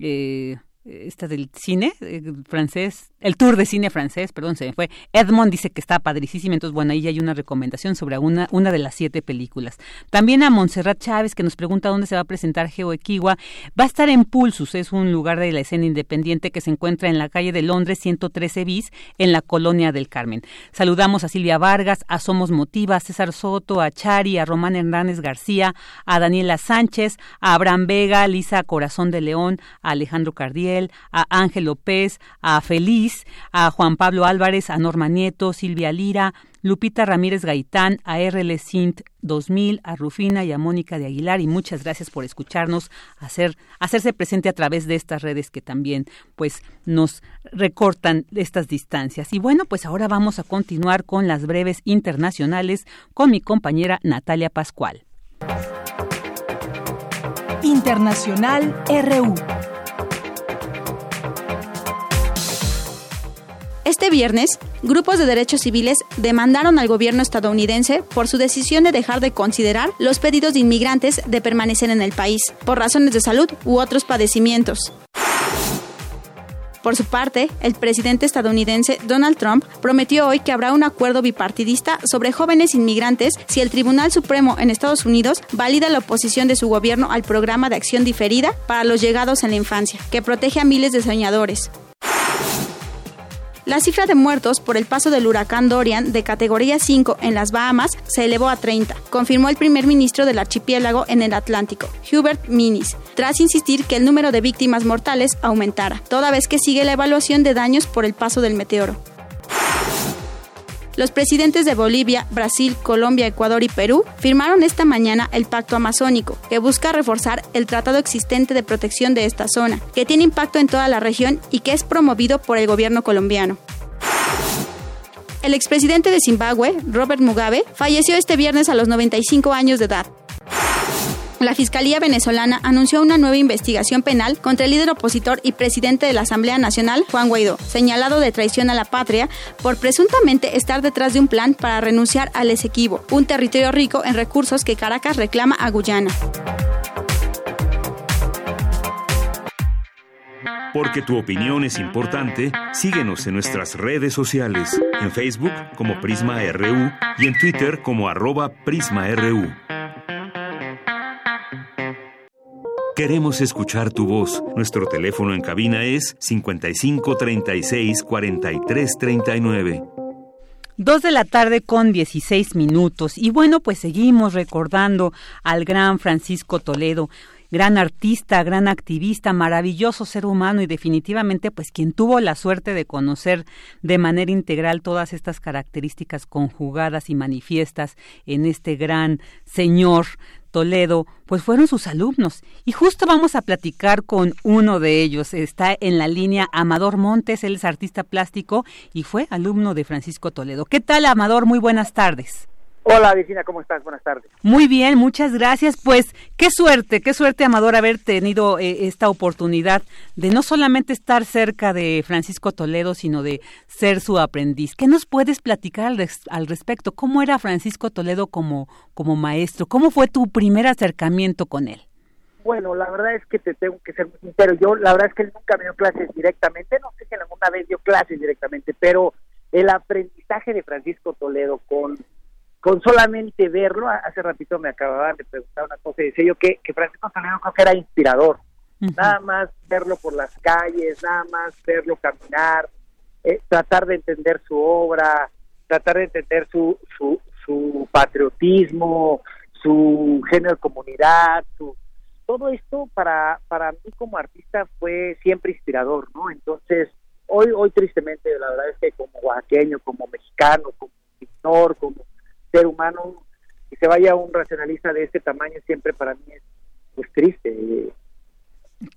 eh, esta del cine eh, francés, el tour de cine francés, perdón, se me fue. Edmond dice que está padricísimo, entonces bueno, ahí hay una recomendación sobre una, una de las siete películas. También a Montserrat Chávez, que nos pregunta dónde se va a presentar Geo Equigua. Va a estar en Pulsus, es un lugar de la escena independiente que se encuentra en la calle de Londres 113 bis, en la colonia del Carmen. Saludamos a Silvia Vargas, a Somos Motiva, a César Soto, a Chari, a Román Hernández García, a Daniela Sánchez, a Abraham Vega, Lisa Corazón de León, a Alejandro Cardiel, a Ángel López, a Feliz, a Juan Pablo Álvarez, a Norma Nieto, Silvia Lira, Lupita Ramírez Gaitán, a RL Sint 2000, a Rufina y a Mónica de Aguilar y muchas gracias por escucharnos, hacer, hacerse presente a través de estas redes que también pues nos recortan estas distancias. Y bueno, pues ahora vamos a continuar con las breves internacionales con mi compañera Natalia Pascual. Internacional RU. Este viernes, grupos de derechos civiles demandaron al gobierno estadounidense por su decisión de dejar de considerar los pedidos de inmigrantes de permanecer en el país, por razones de salud u otros padecimientos. Por su parte, el presidente estadounidense Donald Trump prometió hoy que habrá un acuerdo bipartidista sobre jóvenes inmigrantes si el Tribunal Supremo en Estados Unidos valida la oposición de su gobierno al programa de acción diferida para los llegados en la infancia, que protege a miles de soñadores. La cifra de muertos por el paso del huracán Dorian de categoría 5 en las Bahamas se elevó a 30, confirmó el primer ministro del archipiélago en el Atlántico, Hubert Minis, tras insistir que el número de víctimas mortales aumentara, toda vez que sigue la evaluación de daños por el paso del meteoro. Los presidentes de Bolivia, Brasil, Colombia, Ecuador y Perú firmaron esta mañana el Pacto Amazónico, que busca reforzar el tratado existente de protección de esta zona, que tiene impacto en toda la región y que es promovido por el gobierno colombiano. El expresidente de Zimbabue, Robert Mugabe, falleció este viernes a los 95 años de edad. La Fiscalía venezolana anunció una nueva investigación penal contra el líder opositor y presidente de la Asamblea Nacional, Juan Guaidó, señalado de traición a la patria por presuntamente estar detrás de un plan para renunciar al Esequibo, un territorio rico en recursos que Caracas reclama a Guyana. Porque tu opinión es importante, síguenos en nuestras redes sociales, en Facebook como Prisma RU y en Twitter como arroba PrismaRU. Queremos escuchar tu voz. Nuestro teléfono en cabina es 55 36 43 39. Dos de la tarde con 16 minutos. Y bueno, pues seguimos recordando al gran Francisco Toledo gran artista, gran activista, maravilloso ser humano y definitivamente pues quien tuvo la suerte de conocer de manera integral todas estas características conjugadas y manifiestas en este gran señor Toledo, pues fueron sus alumnos. Y justo vamos a platicar con uno de ellos. Está en la línea Amador Montes, él es artista plástico y fue alumno de Francisco Toledo. ¿Qué tal, Amador? Muy buenas tardes. Hola, Virginia, ¿cómo estás? Buenas tardes. Muy bien, muchas gracias. Pues qué suerte, qué suerte, Amador, haber tenido eh, esta oportunidad de no solamente estar cerca de Francisco Toledo, sino de ser su aprendiz. ¿Qué nos puedes platicar al, al respecto? ¿Cómo era Francisco Toledo como, como maestro? ¿Cómo fue tu primer acercamiento con él? Bueno, la verdad es que te tengo que ser muy sincero. Yo, la verdad es que él nunca me dio clases directamente. No sé si alguna vez dio clases directamente, pero el aprendizaje de Francisco Toledo con con solamente verlo, hace ratito me acababan de preguntar una cosa y decía yo que, que Francisco Toledo creo que era inspirador, nada más verlo por las calles, nada más verlo caminar, eh, tratar de entender su obra, tratar de entender su, su, su patriotismo, su género de comunidad, su, todo esto para, para mí como artista fue siempre inspirador, ¿no? Entonces, hoy, hoy tristemente, la verdad es que como oaxaqueño, como mexicano, como pintor, como ser humano y se vaya un racionalista de este tamaño siempre para mí es pues triste.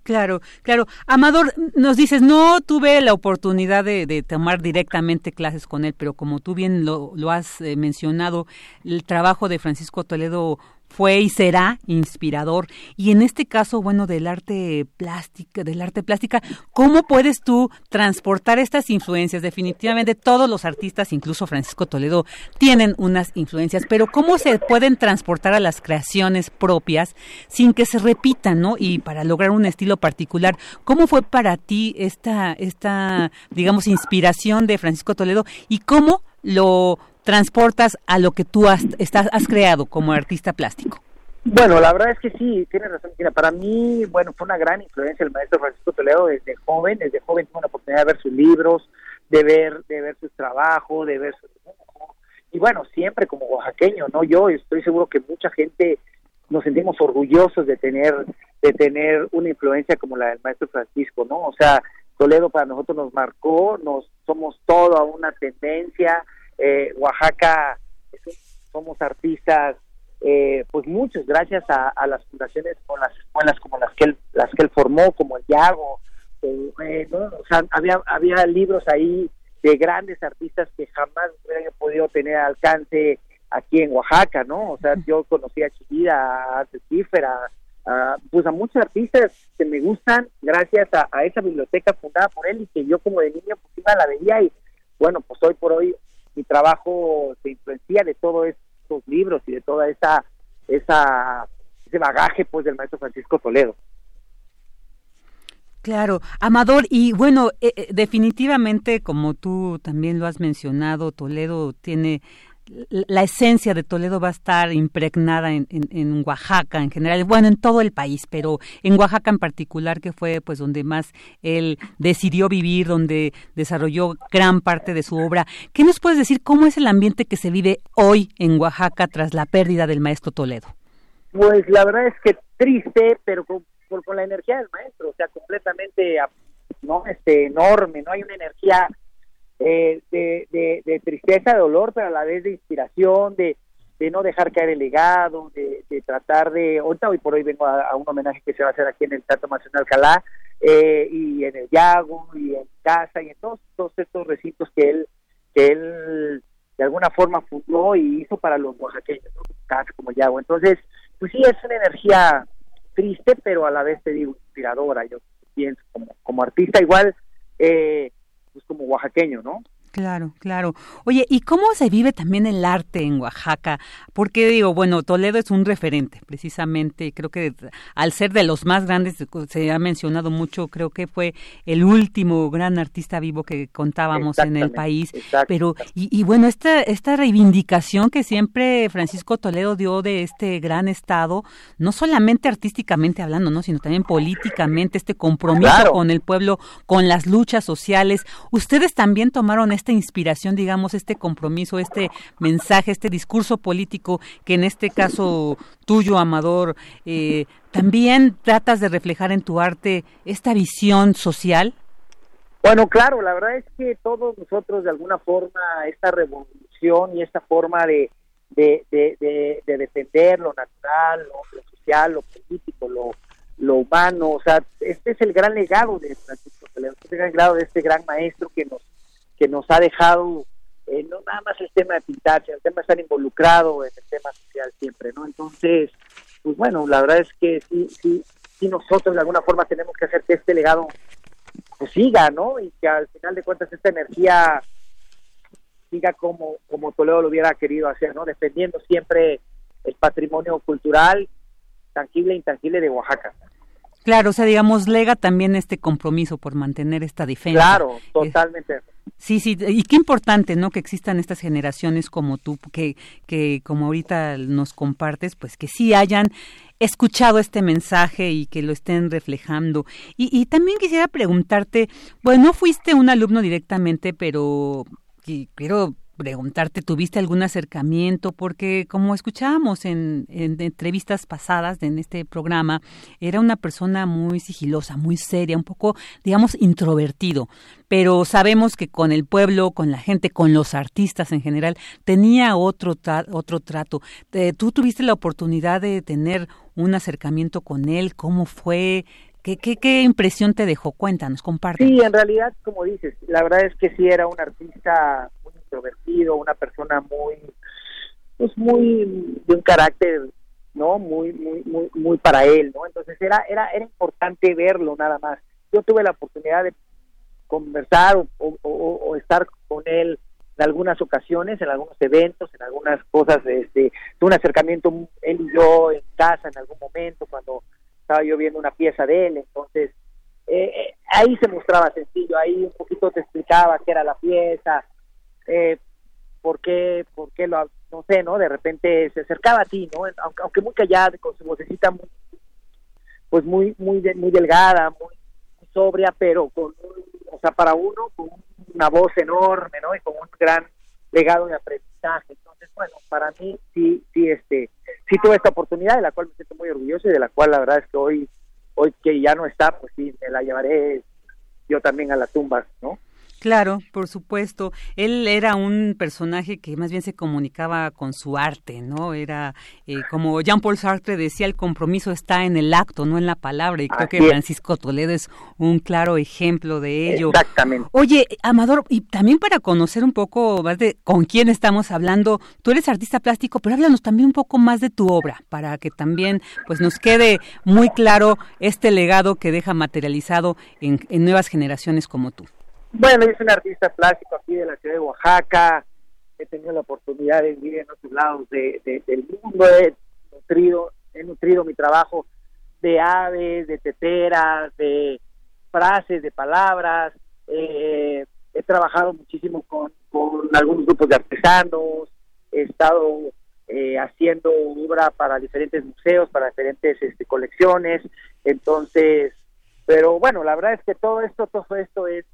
Claro, claro. Amador, nos dices, no tuve la oportunidad de, tomar directamente clases con él, pero como tú bien lo, lo has eh, mencionado, el trabajo de Francisco Toledo fue y será inspirador. Y en este caso, bueno, del arte plástica, del arte plástica, ¿cómo puedes tú transportar estas influencias? Definitivamente todos los artistas, incluso Francisco Toledo, tienen unas influencias, pero ¿cómo se pueden transportar a las creaciones propias sin que se repitan, ¿no? Y para lograr un estilo particular, ¿cómo fue para ti esta, esta, digamos, inspiración de Francisco Toledo y cómo lo transportas a lo que tú has, estás, has creado como artista plástico? Bueno, la verdad es que sí, tienes razón. Mira, para mí, bueno, fue una gran influencia el maestro Francisco Toledo desde joven. Desde joven tuve la oportunidad de ver sus libros, de ver, de ver sus trabajos, de ver su. Y bueno, siempre como oaxaqueño, ¿no? Yo estoy seguro que mucha gente nos sentimos orgullosos de tener, de tener una influencia como la del maestro Francisco, ¿no? O sea, Toledo para nosotros nos marcó, nos somos toda una tendencia, eh, Oaxaca somos artistas eh, pues muchos gracias a, las fundaciones o las escuelas como las que él las que él formó como el Yago eh, o sea había había libros ahí de grandes artistas que jamás hubiera podido tener alcance aquí en Oaxaca no o sea yo conocí a Chivida a Cifra pues a muchos artistas que me gustan gracias a, esa biblioteca fundada por él y que yo como de niño pues iba la veía y bueno, pues hoy por hoy mi trabajo se influencia de todos estos libros y de toda esa, esa ese bagaje pues del maestro Francisco Toledo. Claro, Amador, y bueno, eh, eh, definitivamente, como tú también lo has mencionado, Toledo tiene la esencia de Toledo va a estar impregnada en, en, Oaxaca en general, bueno, en todo el país, pero en Oaxaca en particular, que fue pues donde más él decidió vivir, donde desarrolló gran parte de su obra. ¿Qué nos puedes decir? ¿Cómo es el ambiente que se vive hoy en Oaxaca tras la pérdida del maestro Toledo? Pues la verdad es que triste, pero con, con la energía del maestro, o sea, completamente no este enorme, no hay una energía eh, de, de, tristeza, de dolor, pero a la vez de inspiración, de, de no dejar caer el legado, de, tratar de, hoy por hoy vengo a, un homenaje que se va a hacer aquí en el Teatro Nacional Calá, eh, y en el Yago, y en casa, y en todos, todos estos recintos que él, que él de alguna forma fundó y hizo para los oaxaqueños, ¿no? casa como Yago. Entonces, pues sí, es una energía triste, pero a la vez te digo inspiradora, yo pienso, como, como artista igual, eh, pues como oaxaqueño, ¿no? Claro, claro. Oye, ¿y cómo se vive también el arte en Oaxaca? Porque digo, bueno, Toledo es un referente, precisamente, creo que al ser de los más grandes, se ha mencionado mucho, creo que fue el último gran artista vivo que contábamos en el país. Pero, y, y, bueno, esta, esta reivindicación que siempre Francisco Toledo dio de este gran estado, no solamente artísticamente hablando, ¿no? sino también políticamente, este compromiso con el pueblo, con las luchas sociales. Ustedes también tomaron esta inspiración, digamos, este compromiso, este mensaje, este discurso político que en este caso tuyo, Amador, eh, también tratas de reflejar en tu arte esta visión social? Bueno, claro, la verdad es que todos nosotros de alguna forma esta revolución y esta forma de, de, de, defender lo natural, lo, social, lo político, lo, humano, o sea, este es el gran legado de Francisco este es el gran legado de este gran maestro que nos que nos ha dejado eh, no nada más el tema de pintar, sino el tema de estar involucrado en el tema social siempre, ¿no? Entonces, pues bueno, la verdad es que sí, sí, sí nosotros de alguna forma tenemos que hacer que este legado pues siga, ¿no? Y que al final de cuentas esta energía siga como, como Toledo lo hubiera querido hacer, ¿no? Defendiendo siempre el patrimonio cultural, tangible e intangible de Oaxaca. Claro, o sea, digamos, lega también este compromiso por mantener esta defensa. Claro, totalmente. Sí, sí, y qué importante, ¿no? Que existan estas generaciones como tú, que, que como ahorita nos compartes, pues que sí hayan escuchado este mensaje y que lo estén reflejando. Y, y también quisiera preguntarte, bueno, no fuiste un alumno directamente, pero quiero preguntarte, ¿tuviste algún acercamiento? Porque como escuchábamos en, entrevistas pasadas en este programa, era una persona muy sigilosa, muy seria, un poco, digamos, introvertido. Pero sabemos que con el pueblo, con la gente, con los artistas en general, tenía otro, otro trato. Eh, ¿Tú tuviste la oportunidad de tener un acercamiento con él? ¿Cómo fue? ¿Qué, qué, qué impresión te dejó? Cuéntanos, comparte. Sí, en realidad, como dices, la verdad es que sí era un artista introvertido, una persona muy, pues muy de un carácter, ¿no? Muy, muy, muy, muy para él, ¿no? Entonces era, era, era importante verlo nada más. Yo tuve la oportunidad de conversar o, estar con él en algunas ocasiones, en algunos eventos, en algunas cosas, este, un acercamiento él y yo en casa en algún momento cuando estaba yo viendo una pieza de él, entonces eh, eh, ahí se mostraba sencillo, ahí un poquito te explicaba qué era la pieza, eh, por qué, por qué lo, no sé, ¿no? De repente se acercaba a ti, ¿no? Aunque, aunque muy callada, con su vocecita muy, pues muy, muy, muy delgada, muy, sobria, pero con, o sea, para uno, con una voz enorme, ¿no? Y con un gran legado de aprendizaje. Entonces, bueno, para mí sí, sí, este, sí tuve esta oportunidad de la cual me siento muy orgulloso y de la cual la verdad es que hoy, hoy que ya no está, pues sí, me la llevaré yo también a las tumbas, ¿no? Claro, por supuesto. Él era un personaje que más bien se comunicaba con su arte, ¿no? Era eh, como Jean-Paul Sartre decía, el compromiso está en el acto, no en la palabra. Y creo que Francisco Toledo es un claro ejemplo de ello. Exactamente. Oye, Amador, y también para conocer un poco más de con quién estamos hablando, tú eres artista plástico, pero háblanos también un poco más de tu obra, para que también pues nos quede muy claro este legado que deja materializado en nuevas generaciones como tú. Bueno, yo soy un artista plástico aquí de la ciudad de Oaxaca. He tenido la oportunidad de vivir en otros lados de, del mundo. He nutrido, he nutrido mi trabajo de aves, de teteras, de frases, de palabras. Eh, he trabajado muchísimo con, con algunos grupos de artesanos. He estado eh, haciendo obra para diferentes museos, para diferentes este, colecciones. Entonces, pero bueno, la verdad es que todo esto, todo esto es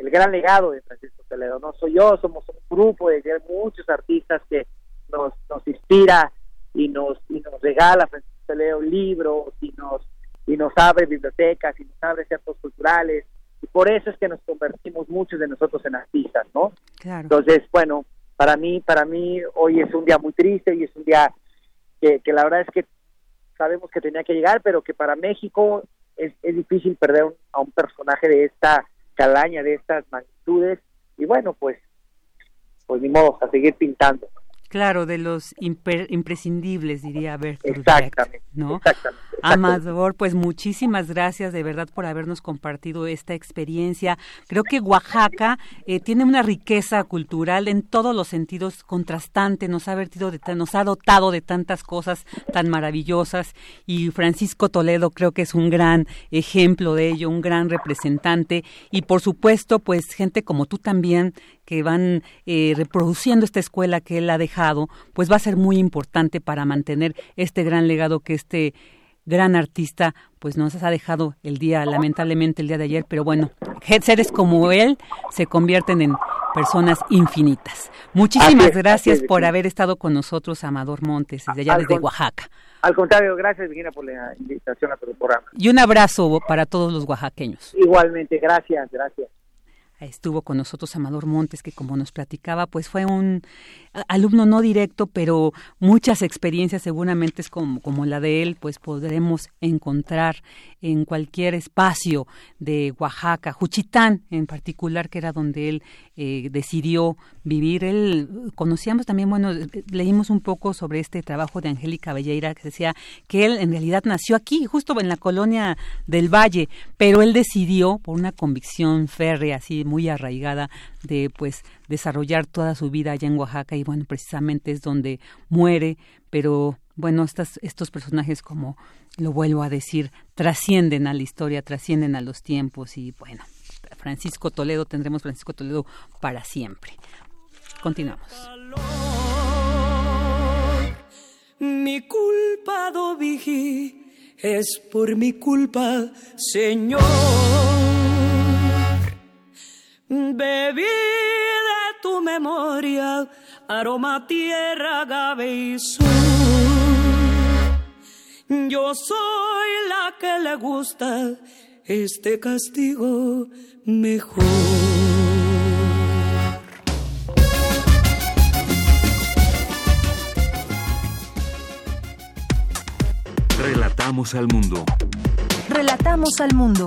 el gran legado de Francisco Toledo. No soy yo, somos un grupo de muchos artistas que nos, nos inspira y nos, y nos regala Francisco Toledo libros y nos, y nos abre bibliotecas y nos abre centros culturales. Y por eso es que nos convertimos muchos de nosotros en artistas, ¿no? Entonces, bueno, para mí, para mí hoy es un día muy triste y es un día que, que la verdad es que sabemos que tenía que llegar, pero que para México es, es difícil perder a un personaje de esta calaña de estas magnitudes y bueno pues pues ni modo a seguir pintando Claro, de los imprescindibles, diría Bertolt exactamente, ¿no? Exactamente, Amador, pues muchísimas gracias de verdad por habernos compartido esta experiencia. Creo que Oaxaca eh, tiene una riqueza cultural en todos los sentidos contrastante, nos ha vertido de, nos ha dotado de tantas cosas tan maravillosas y Francisco Toledo creo que es un gran ejemplo de ello, un gran representante y por supuesto pues gente como tú también que van eh, reproduciendo esta escuela que él ha dejado, pues va a ser muy importante para mantener este gran legado que este gran artista pues nos ha dejado el día, lamentablemente el día de ayer, pero bueno, seres como él se convierten en personas infinitas. Muchísimas gracias por haber estado con nosotros, Amador Montes, desde allá desde Oaxaca. Al contrario, gracias Virginia por la invitación a tu programa. Y un abrazo para todos los oaxaqueños. Igualmente, gracias, gracias estuvo con nosotros Amador Montes, que como nos platicaba, pues fue un alumno no directo, pero muchas experiencias seguramente es como, como la de él, pues podremos encontrar en cualquier espacio de Oaxaca, Juchitán en particular, que era donde él eh, decidió vivir. Él conocíamos también, bueno, leímos un poco sobre este trabajo de Angélica Belleira, que decía que él en realidad nació aquí, justo en la colonia del Valle, pero él decidió, por una convicción férrea, así muy arraigada, de pues desarrollar toda su vida allá en Oaxaca y bueno, precisamente es donde muere, pero bueno, estas, estos personajes como lo vuelvo a decir, trascienden a la historia, trascienden a los tiempos y bueno, Francisco Toledo, tendremos Francisco Toledo para siempre. Continuamos. Mi culpa, es por mi culpa, Señor. Bebí de tu memoria, aroma, tierra, agave Yo soy la que le gusta este castigo mejor. Relatamos al mundo. Relatamos al mundo.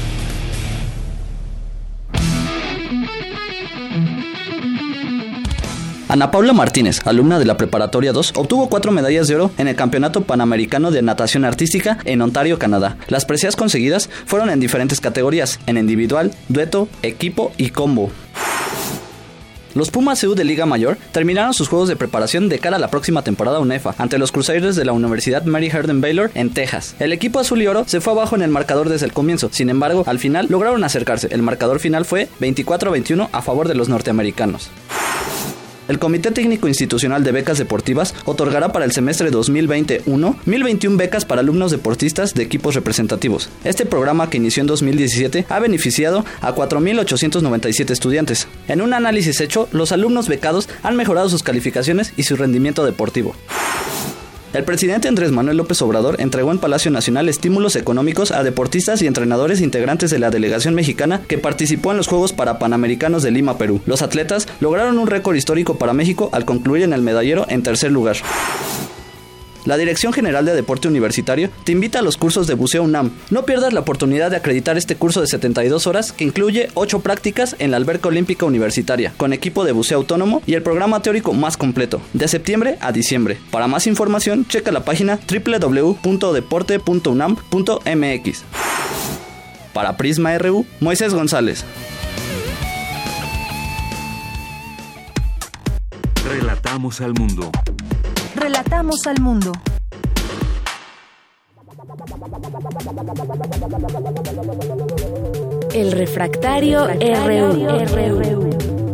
Ana Paula Martínez, alumna de la Preparatoria 2, obtuvo cuatro medallas de oro en el Campeonato Panamericano de Natación Artística en Ontario, Canadá. Las preseas conseguidas fueron en diferentes categorías, en individual, dueto, equipo y combo. Los Pumas EU de Liga Mayor terminaron sus juegos de preparación de cara a la próxima temporada UNEFA ante los Crusaders de la Universidad Mary Herden Baylor en Texas. El equipo azul y oro se fue abajo en el marcador desde el comienzo, sin embargo, al final lograron acercarse. El marcador final fue 24-21 a favor de los norteamericanos. El Comité Técnico Institucional de Becas Deportivas otorgará para el semestre 2021 1021 becas para alumnos deportistas de equipos representativos. Este programa que inició en 2017 ha beneficiado a 4.897 estudiantes. En un análisis hecho, los alumnos becados han mejorado sus calificaciones y su rendimiento deportivo. El presidente Andrés Manuel López Obrador entregó en Palacio Nacional estímulos económicos a deportistas y entrenadores integrantes de la delegación mexicana que participó en los Juegos para Panamericanos de Lima, Perú. Los atletas lograron un récord histórico para México al concluir en el medallero en tercer lugar. La Dirección General de Deporte Universitario te invita a los cursos de Buceo UNAM. No pierdas la oportunidad de acreditar este curso de 72 horas que incluye 8 prácticas en la Alberca Olímpica Universitaria, con equipo de buceo autónomo y el programa teórico más completo, de septiembre a diciembre. Para más información, checa la página www.deporte.unam.mx. Para Prisma RU, Moisés González. Relatamos al mundo. Relatamos al mundo. El refractario, RU.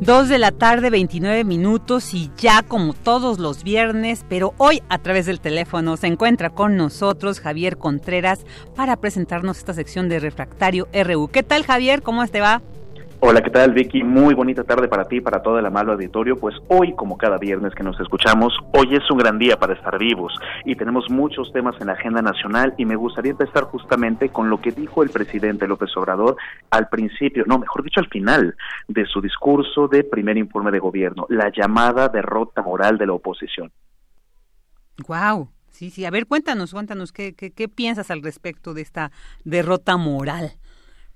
Dos de la tarde, 29 minutos y ya como todos los viernes, pero hoy a través del teléfono se encuentra con nosotros Javier Contreras para presentarnos esta sección de Refractario RU. ¿Qué tal Javier? ¿Cómo te va? Hola, ¿qué tal Vicky? Muy bonita tarde para ti y para todo el amable auditorio. Pues hoy, como cada viernes que nos escuchamos, hoy es un gran día para estar vivos y tenemos muchos temas en la agenda nacional y me gustaría empezar justamente con lo que dijo el presidente López Obrador al principio, no, mejor dicho al final de su discurso de primer informe de gobierno, la llamada derrota moral de la oposición. Wow. Sí, sí. A ver, cuéntanos, cuéntanos, ¿qué, qué, qué piensas al respecto de esta derrota moral?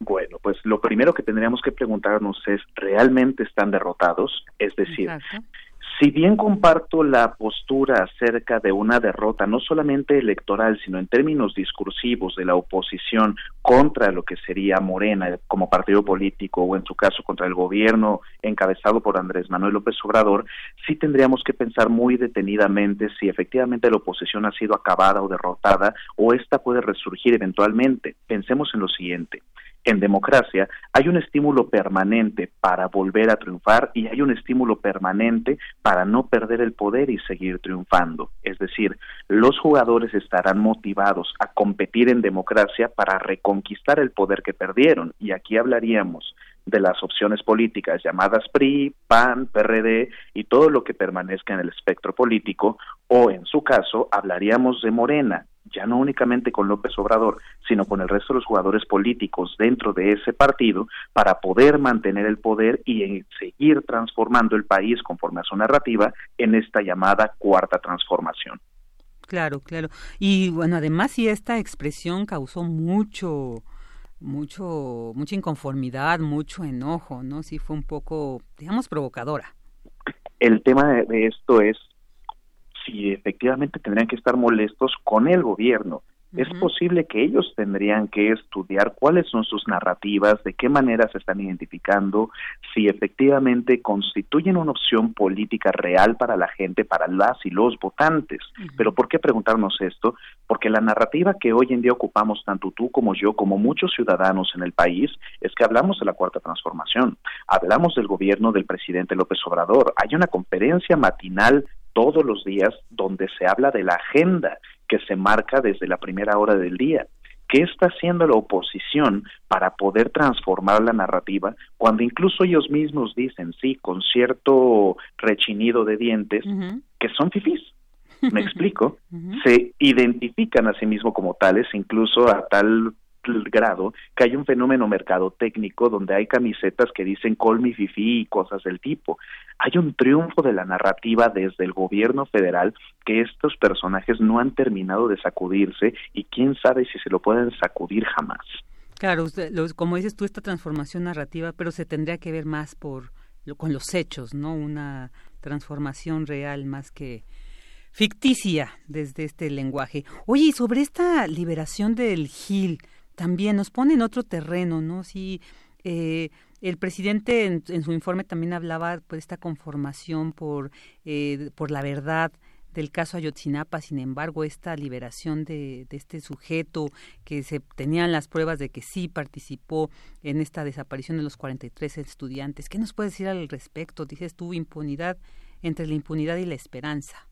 Bueno, pues lo primero que tendríamos que preguntarnos es, ¿realmente están derrotados? Es decir, si bien comparto la postura acerca de una derrota, no solamente electoral, sino en términos discursivos de la oposición contra lo que sería Morena como partido político o en su caso contra el gobierno encabezado por Andrés Manuel López Obrador, sí tendríamos que pensar muy detenidamente si efectivamente la oposición ha sido acabada o derrotada o esta puede resurgir eventualmente. Pensemos en lo siguiente en democracia hay un estímulo permanente para volver a triunfar y hay un estímulo permanente para no perder el poder y seguir triunfando. Es decir, los jugadores estarán motivados a competir en democracia para reconquistar el poder que perdieron. Y aquí hablaríamos de las opciones políticas llamadas PRI, PAN, PRD y todo lo que permanezca en el espectro político, o en su caso hablaríamos de Morena, ya no únicamente con López Obrador, sino con el resto de los jugadores políticos dentro de ese partido, para poder mantener el poder y seguir transformando el país conforme a su narrativa en esta llamada cuarta transformación. Claro, claro. Y bueno, además si esta expresión causó mucho mucho mucha inconformidad, mucho enojo, ¿no? Sí fue un poco, digamos, provocadora. El tema de esto es si efectivamente tendrían que estar molestos con el gobierno. Es posible que ellos tendrían que estudiar cuáles son sus narrativas, de qué manera se están identificando, si efectivamente constituyen una opción política real para la gente, para las y los votantes. Pero ¿por qué preguntarnos esto? Porque la narrativa que hoy en día ocupamos tanto tú como yo, como muchos ciudadanos en el país, es que hablamos de la cuarta transformación, hablamos del gobierno del presidente López Obrador. Hay una conferencia matinal todos los días donde se habla de la agenda que se marca desde la primera hora del día. ¿Qué está haciendo la oposición para poder transformar la narrativa cuando incluso ellos mismos dicen, sí, con cierto rechinido de dientes, que son fifís? Me *laughs* explico. Se identifican a sí mismos como tales, incluso a tal grado que hay un fenómeno mercadotécnico donde hay camisetas que dicen call me fifi y cosas del tipo. Hay un triunfo de la narrativa desde el gobierno federal que estos personajes no han terminado de sacudirse y quién sabe si se lo pueden sacudir jamás. Claro, como dices tú, esta transformación narrativa, pero se tendría que ver más por con los hechos, ¿no? Una transformación real más que ficticia desde este lenguaje. Oye, y sobre esta liberación del Gil, también nos pone en otro terreno, ¿no? Sí, eh, el presidente en, su informe también hablaba de esta conformación por, eh, por la verdad del caso Ayotzinapa, sin embargo, esta liberación de, de este sujeto que se tenían las pruebas de que sí participó en esta desaparición de los 43 estudiantes. ¿Qué nos puedes decir al respecto? Dices tú impunidad entre la impunidad y la esperanza.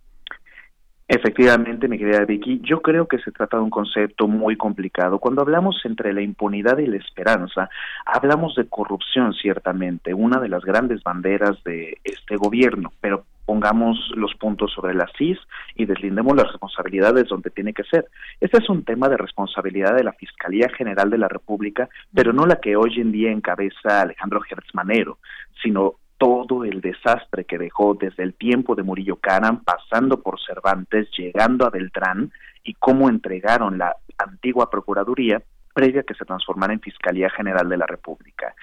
Efectivamente, mi querida Vicky, yo creo que se trata de un concepto muy complicado. Cuando hablamos entre la impunidad y la esperanza, hablamos de corrupción, ciertamente, una de las grandes banderas de este gobierno, pero pongamos los puntos sobre las CIS y deslindemos las responsabilidades donde tiene que ser. Este es un tema de responsabilidad de la Fiscalía General de la República, pero no la que hoy en día encabeza Alejandro Gertz Manero, sino todo el desastre que dejó desde el tiempo de Murillo Caram, pasando por Cervantes, llegando a Beltrán, y cómo entregaron la antigua Procuraduría previa a que se transformara en Fiscalía General de la República.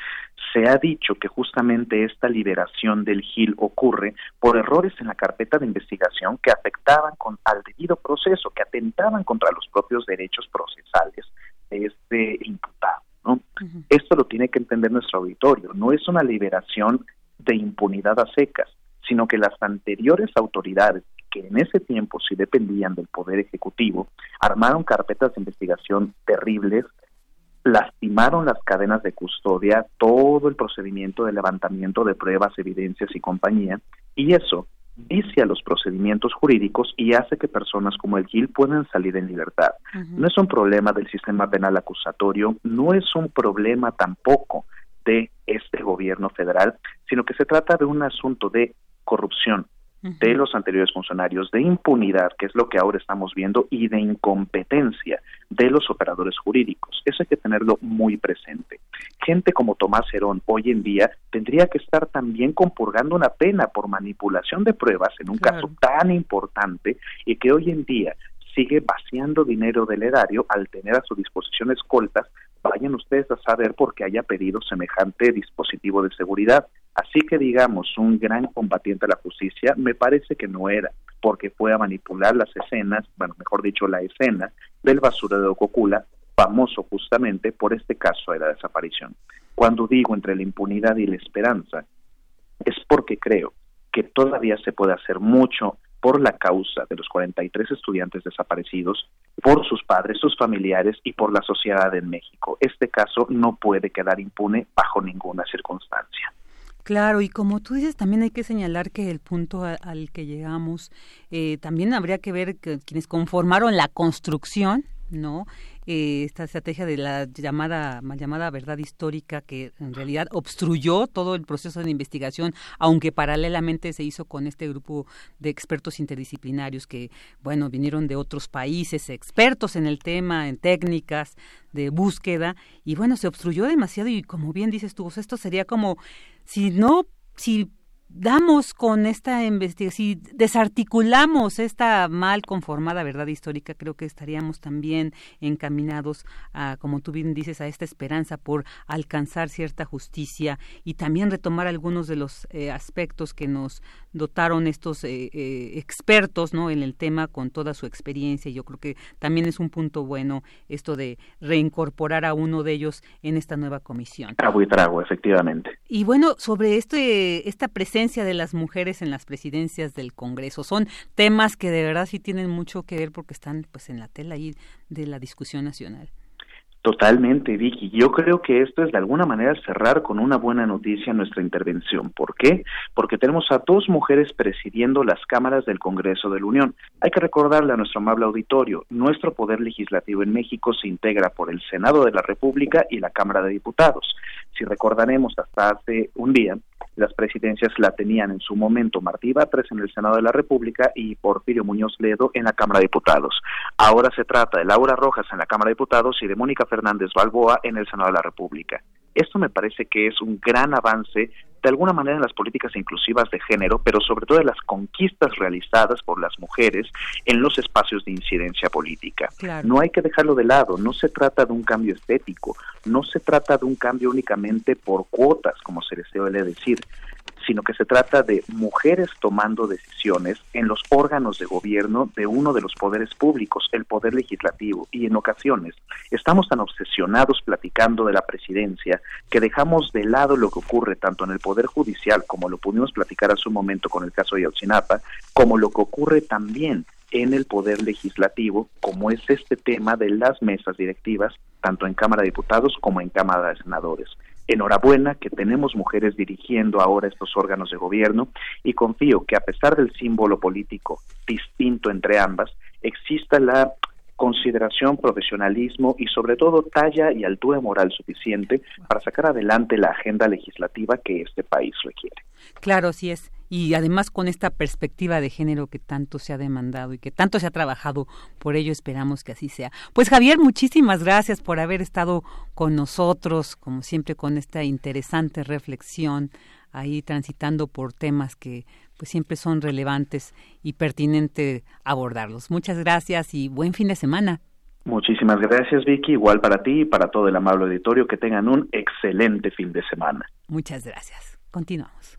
Se ha dicho que justamente esta liberación del GIL ocurre por errores en la carpeta de investigación que afectaban con, al debido proceso, que atentaban contra los propios derechos procesales de este imputado. ¿no? Esto lo tiene que entender nuestro auditorio. No es una liberación de impunidad a secas, sino que las anteriores autoridades, que en ese tiempo sí dependían del Poder Ejecutivo, armaron carpetas de investigación terribles, lastimaron las cadenas de custodia, todo el procedimiento de levantamiento de pruebas, evidencias y compañía, y eso vicia los procedimientos jurídicos y hace que personas como el Gil puedan salir en libertad. No es un problema del sistema penal acusatorio, no es un problema tampoco de este gobierno federal, sino que se trata de un asunto de corrupción de los anteriores funcionarios, de impunidad, que es lo que ahora estamos viendo, y de incompetencia de los operadores jurídicos. Eso hay que tenerlo muy presente. Gente como Tomás Herón hoy en día tendría que estar también compurgando una pena por manipulación de pruebas en un caso tan importante y que hoy en día sigue vaciando dinero del erario al tener a su disposición escoltas ustedes a saber por qué haya pedido semejante dispositivo de seguridad. Así que digamos, un gran combatiente a la justicia me parece que no era, porque fue a manipular las escenas, bueno, mejor dicho, la escena del basurero de Ococula, famoso justamente por este caso de la desaparición. Cuando digo entre la impunidad y la esperanza, es porque creo que todavía se puede hacer mucho por la causa de los 43 estudiantes desaparecidos, por sus padres, sus familiares y por la sociedad en México. Este caso no puede quedar impune bajo ninguna circunstancia. Claro, y como tú dices, también hay que señalar que el punto al que llegamos, eh, también habría que ver que quienes conformaron la construcción, ¿no? Eh, esta estrategia de la llamada llamada verdad histórica que en realidad obstruyó todo el proceso de investigación, aunque paralelamente se hizo con este grupo de expertos interdisciplinarios que, bueno, vinieron de otros países, expertos en el tema, en técnicas de búsqueda, y bueno, se obstruyó demasiado y como bien dices tú, esto sería como si no si damos con esta investigación, si desarticulamos esta mal conformada verdad histórica, creo que estaríamos también encaminados a, como tú bien dices, a esta esperanza por alcanzar cierta justicia y también retomar algunos de los eh, aspectos que nos dotaron estos eh, eh, expertos ¿no? en el tema con toda su experiencia. Yo creo que también es un punto bueno esto de reincorporar a uno de ellos en esta nueva comisión. Trago y trago, efectivamente. Y bueno, sobre este, esta presencia de las mujeres en las presidencias del Congreso. Son temas que de verdad sí tienen mucho que ver porque están pues en la tela ahí de la discusión nacional. Totalmente, Vicky. Yo creo que esto es de alguna manera cerrar con una buena noticia nuestra intervención. ¿Por qué? Porque tenemos a dos mujeres presidiendo las cámaras del Congreso de la Unión. Hay que recordarle a nuestro amable auditorio, nuestro poder legislativo en México se integra por el Senado de la República y la Cámara de Diputados. Si recordaremos, hasta hace un día, las presidencias la tenían en su momento Martí Batres en el Senado de la República y Porfirio Muñoz Ledo en la Cámara de Diputados. Ahora se trata de Laura Rojas en la Cámara de Diputados y de Mónica Fernández Balboa en el Senado de la República. Esto me parece que es un gran avance de alguna manera en las políticas inclusivas de género, pero sobre todo en las conquistas realizadas por las mujeres en los espacios de incidencia política. No hay que dejarlo de lado, no se trata de un cambio estético, no se trata de un cambio únicamente por cuotas, como se les suele decir, sino que se trata de mujeres tomando decisiones en los órganos de gobierno de uno de los poderes públicos, el poder legislativo, y en ocasiones estamos tan obsesionados platicando de la presidencia que dejamos de lado lo que ocurre tanto en el poder judicial, como lo pudimos platicar hace un momento con el caso de Ayotzinapa, como lo que ocurre también en el poder legislativo, como es este tema de las mesas directivas, tanto en Cámara de Diputados como en Cámara de Senadores. Enhorabuena que tenemos mujeres dirigiendo ahora estos órganos de gobierno y confío que a pesar del símbolo político distinto entre ambas, exista la consideración, profesionalismo y sobre todo talla y altura moral suficiente para sacar adelante la agenda legislativa que este país requiere. Claro, sí es y además con esta perspectiva de género que tanto se ha demandado y que tanto se ha trabajado, por ello esperamos que así sea. Pues Javier, muchísimas gracias por haber estado con nosotros, como siempre con esta interesante reflexión ahí transitando por temas que pues siempre son relevantes y pertinente abordarlos. Muchas gracias y buen fin de semana. Muchísimas gracias Vicky, igual para ti y para todo el amable auditorio, que tengan un excelente fin de semana. Muchas gracias. Continuamos.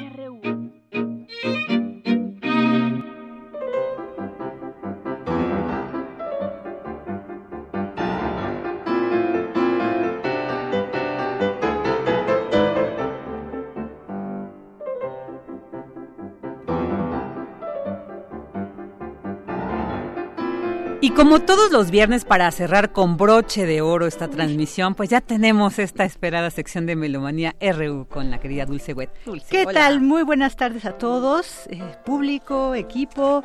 Y como todos los viernes para cerrar con broche de oro esta transmisión, pues ya tenemos esta esperada sección de Melomanía RU con la querida Dulce Wet. ¿Qué tal? Muy buenas tardes a todos, eh, público, equipo.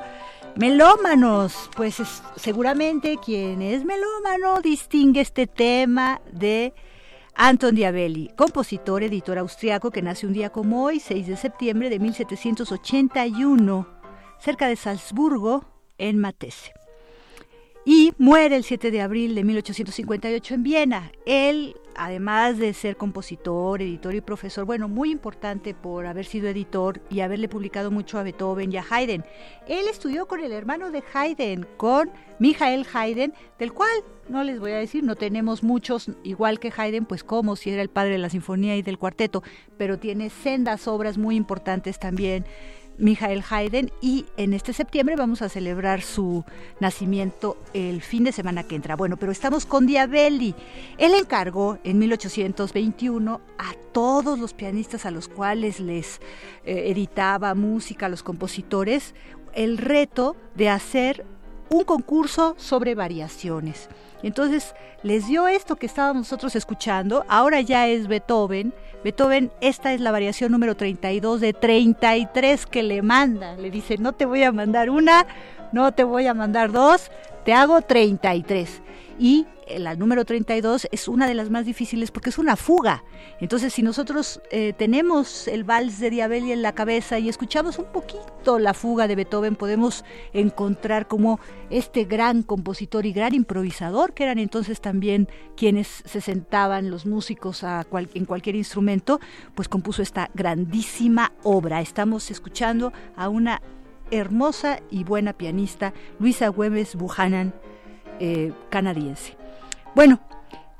Melómanos, pues seguramente quien es melómano distingue este tema de Anton Diabelli, compositor, editor austriaco que nace un día como hoy, 6 de septiembre de 1781, cerca de Salzburgo, en Matese y muere el 7 de abril de 1858 en Viena. Él, además de ser compositor, editor y profesor, bueno, muy importante por haber sido editor y haberle publicado mucho a Beethoven y a Haydn. Él estudió con el hermano de Haydn, con Michael Haydn, del cual no les voy a decir, no tenemos muchos, igual que Haydn, pues como si era el padre de la sinfonía y del cuarteto, pero tiene sendas obras muy importantes también Michael Haydn y en este septiembre vamos a celebrar su nacimiento el fin de semana que entra. Bueno, pero estamos con Diabelli. Él encargó en 1821 a todos los pianistas a los cuales les eh, editaba música, a los compositores, el reto de hacer un concurso sobre variaciones. Entonces les dio esto que estábamos nosotros escuchando, ahora ya es Beethoven. Beethoven, esta es la variación número 32 de 33 que le manda. Le dice, no te voy a mandar una, no te voy a mandar dos, te hago 33. Y la número 32 es una de las más difíciles porque es una fuga. Entonces, si nosotros eh, tenemos el vals de Diabelli en la cabeza y escuchamos un poquito la fuga de Beethoven, podemos encontrar como este gran compositor y gran improvisador, que eran entonces también quienes se sentaban los músicos en cualquier instrumento, pues compuso esta grandísima obra. Estamos escuchando a una hermosa y buena pianista, Luisa Güemes Buchanan, eh, canadiense. Bueno,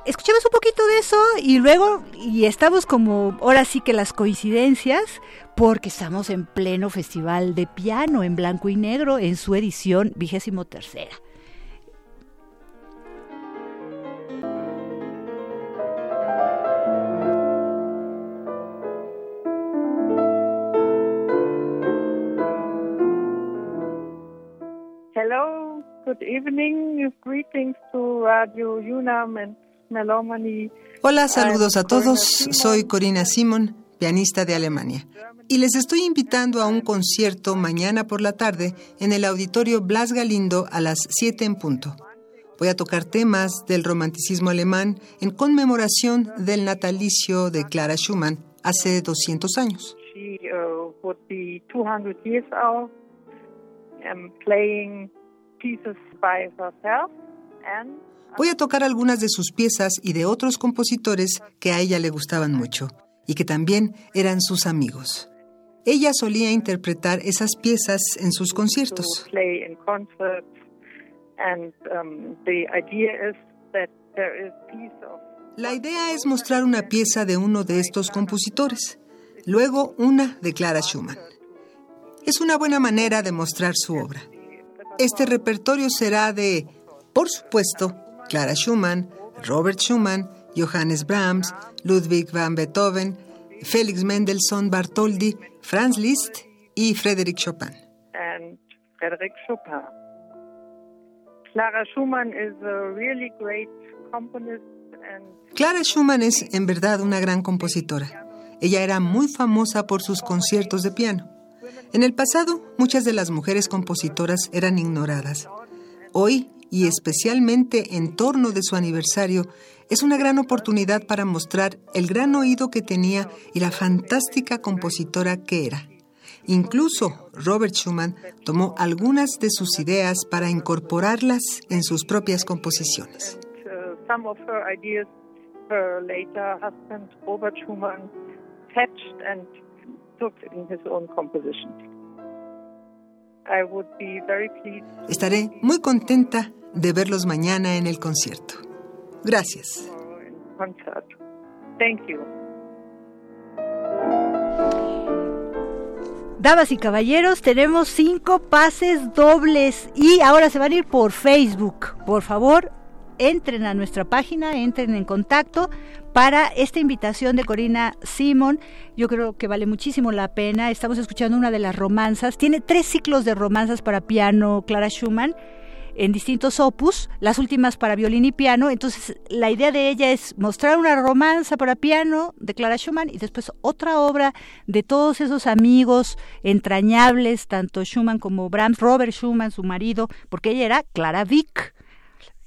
escuchemos un poquito de eso y luego, y estamos como, ahora sí que las coincidencias, porque estamos en pleno festival de piano en blanco y negro en su edición vigésimo tercera. Good evening, greetings to Radio UNAM and Melomani. Hola, saludos a todos. Soy Corina Simon, pianista de Alemania. Y les estoy invitando a un concierto mañana por la tarde en el auditorio Blas Galindo a las 7 en punto. Voy a tocar temas del romanticismo alemán en conmemoración del natalicio de Clara Schumann hace 200 años. She uh, would be 200 years old um, playing and Voy a tocar algunas de sus piezas y de otros compositores que a ella le gustaban mucho y que también eran sus amigos. Ella solía interpretar esas piezas en sus conciertos. La idea es mostrar una pieza de uno de estos compositores, luego una de Clara Schumann. Es una buena manera de mostrar su obra. Este repertorio será de, por supuesto, Clara Schumann, Robert Schumann, Johannes Brahms, Ludwig van Beethoven, Felix Mendelssohn Bartholdy, Franz Liszt y Frédéric Chopin. Clara Schumann Clara Schumann es en verdad una gran compositora. Ella era muy famosa por sus conciertos de piano. En el pasado, muchas de las mujeres compositoras eran ignoradas. Hoy, y especialmente en torno de su aniversario, es una gran oportunidad para mostrar el gran oído que tenía y la fantástica compositora que era. Incluso Robert Schumann tomó algunas de sus ideas para incorporarlas en sus propias composiciones. Estaré muy contenta de verlos mañana en el concierto. Gracias. Damas y caballeros, tenemos cinco pases dobles y ahora se van a ir por Facebook. Por favor, entren a nuestra página, entren en contacto para esta invitación de Corina Simon. Yo creo que vale muchísimo la pena. Estamos escuchando una de las romanzas. Tiene tres ciclos de romanzas para piano Clara Schumann en distintos opus, las últimas para violín y piano. Entonces, la idea de ella es mostrar una romanza para piano de Clara Schumann y después otra obra de todos esos amigos entrañables, tanto Schumann como Brahms, Robert Schumann, su marido, porque ella era Clara Vick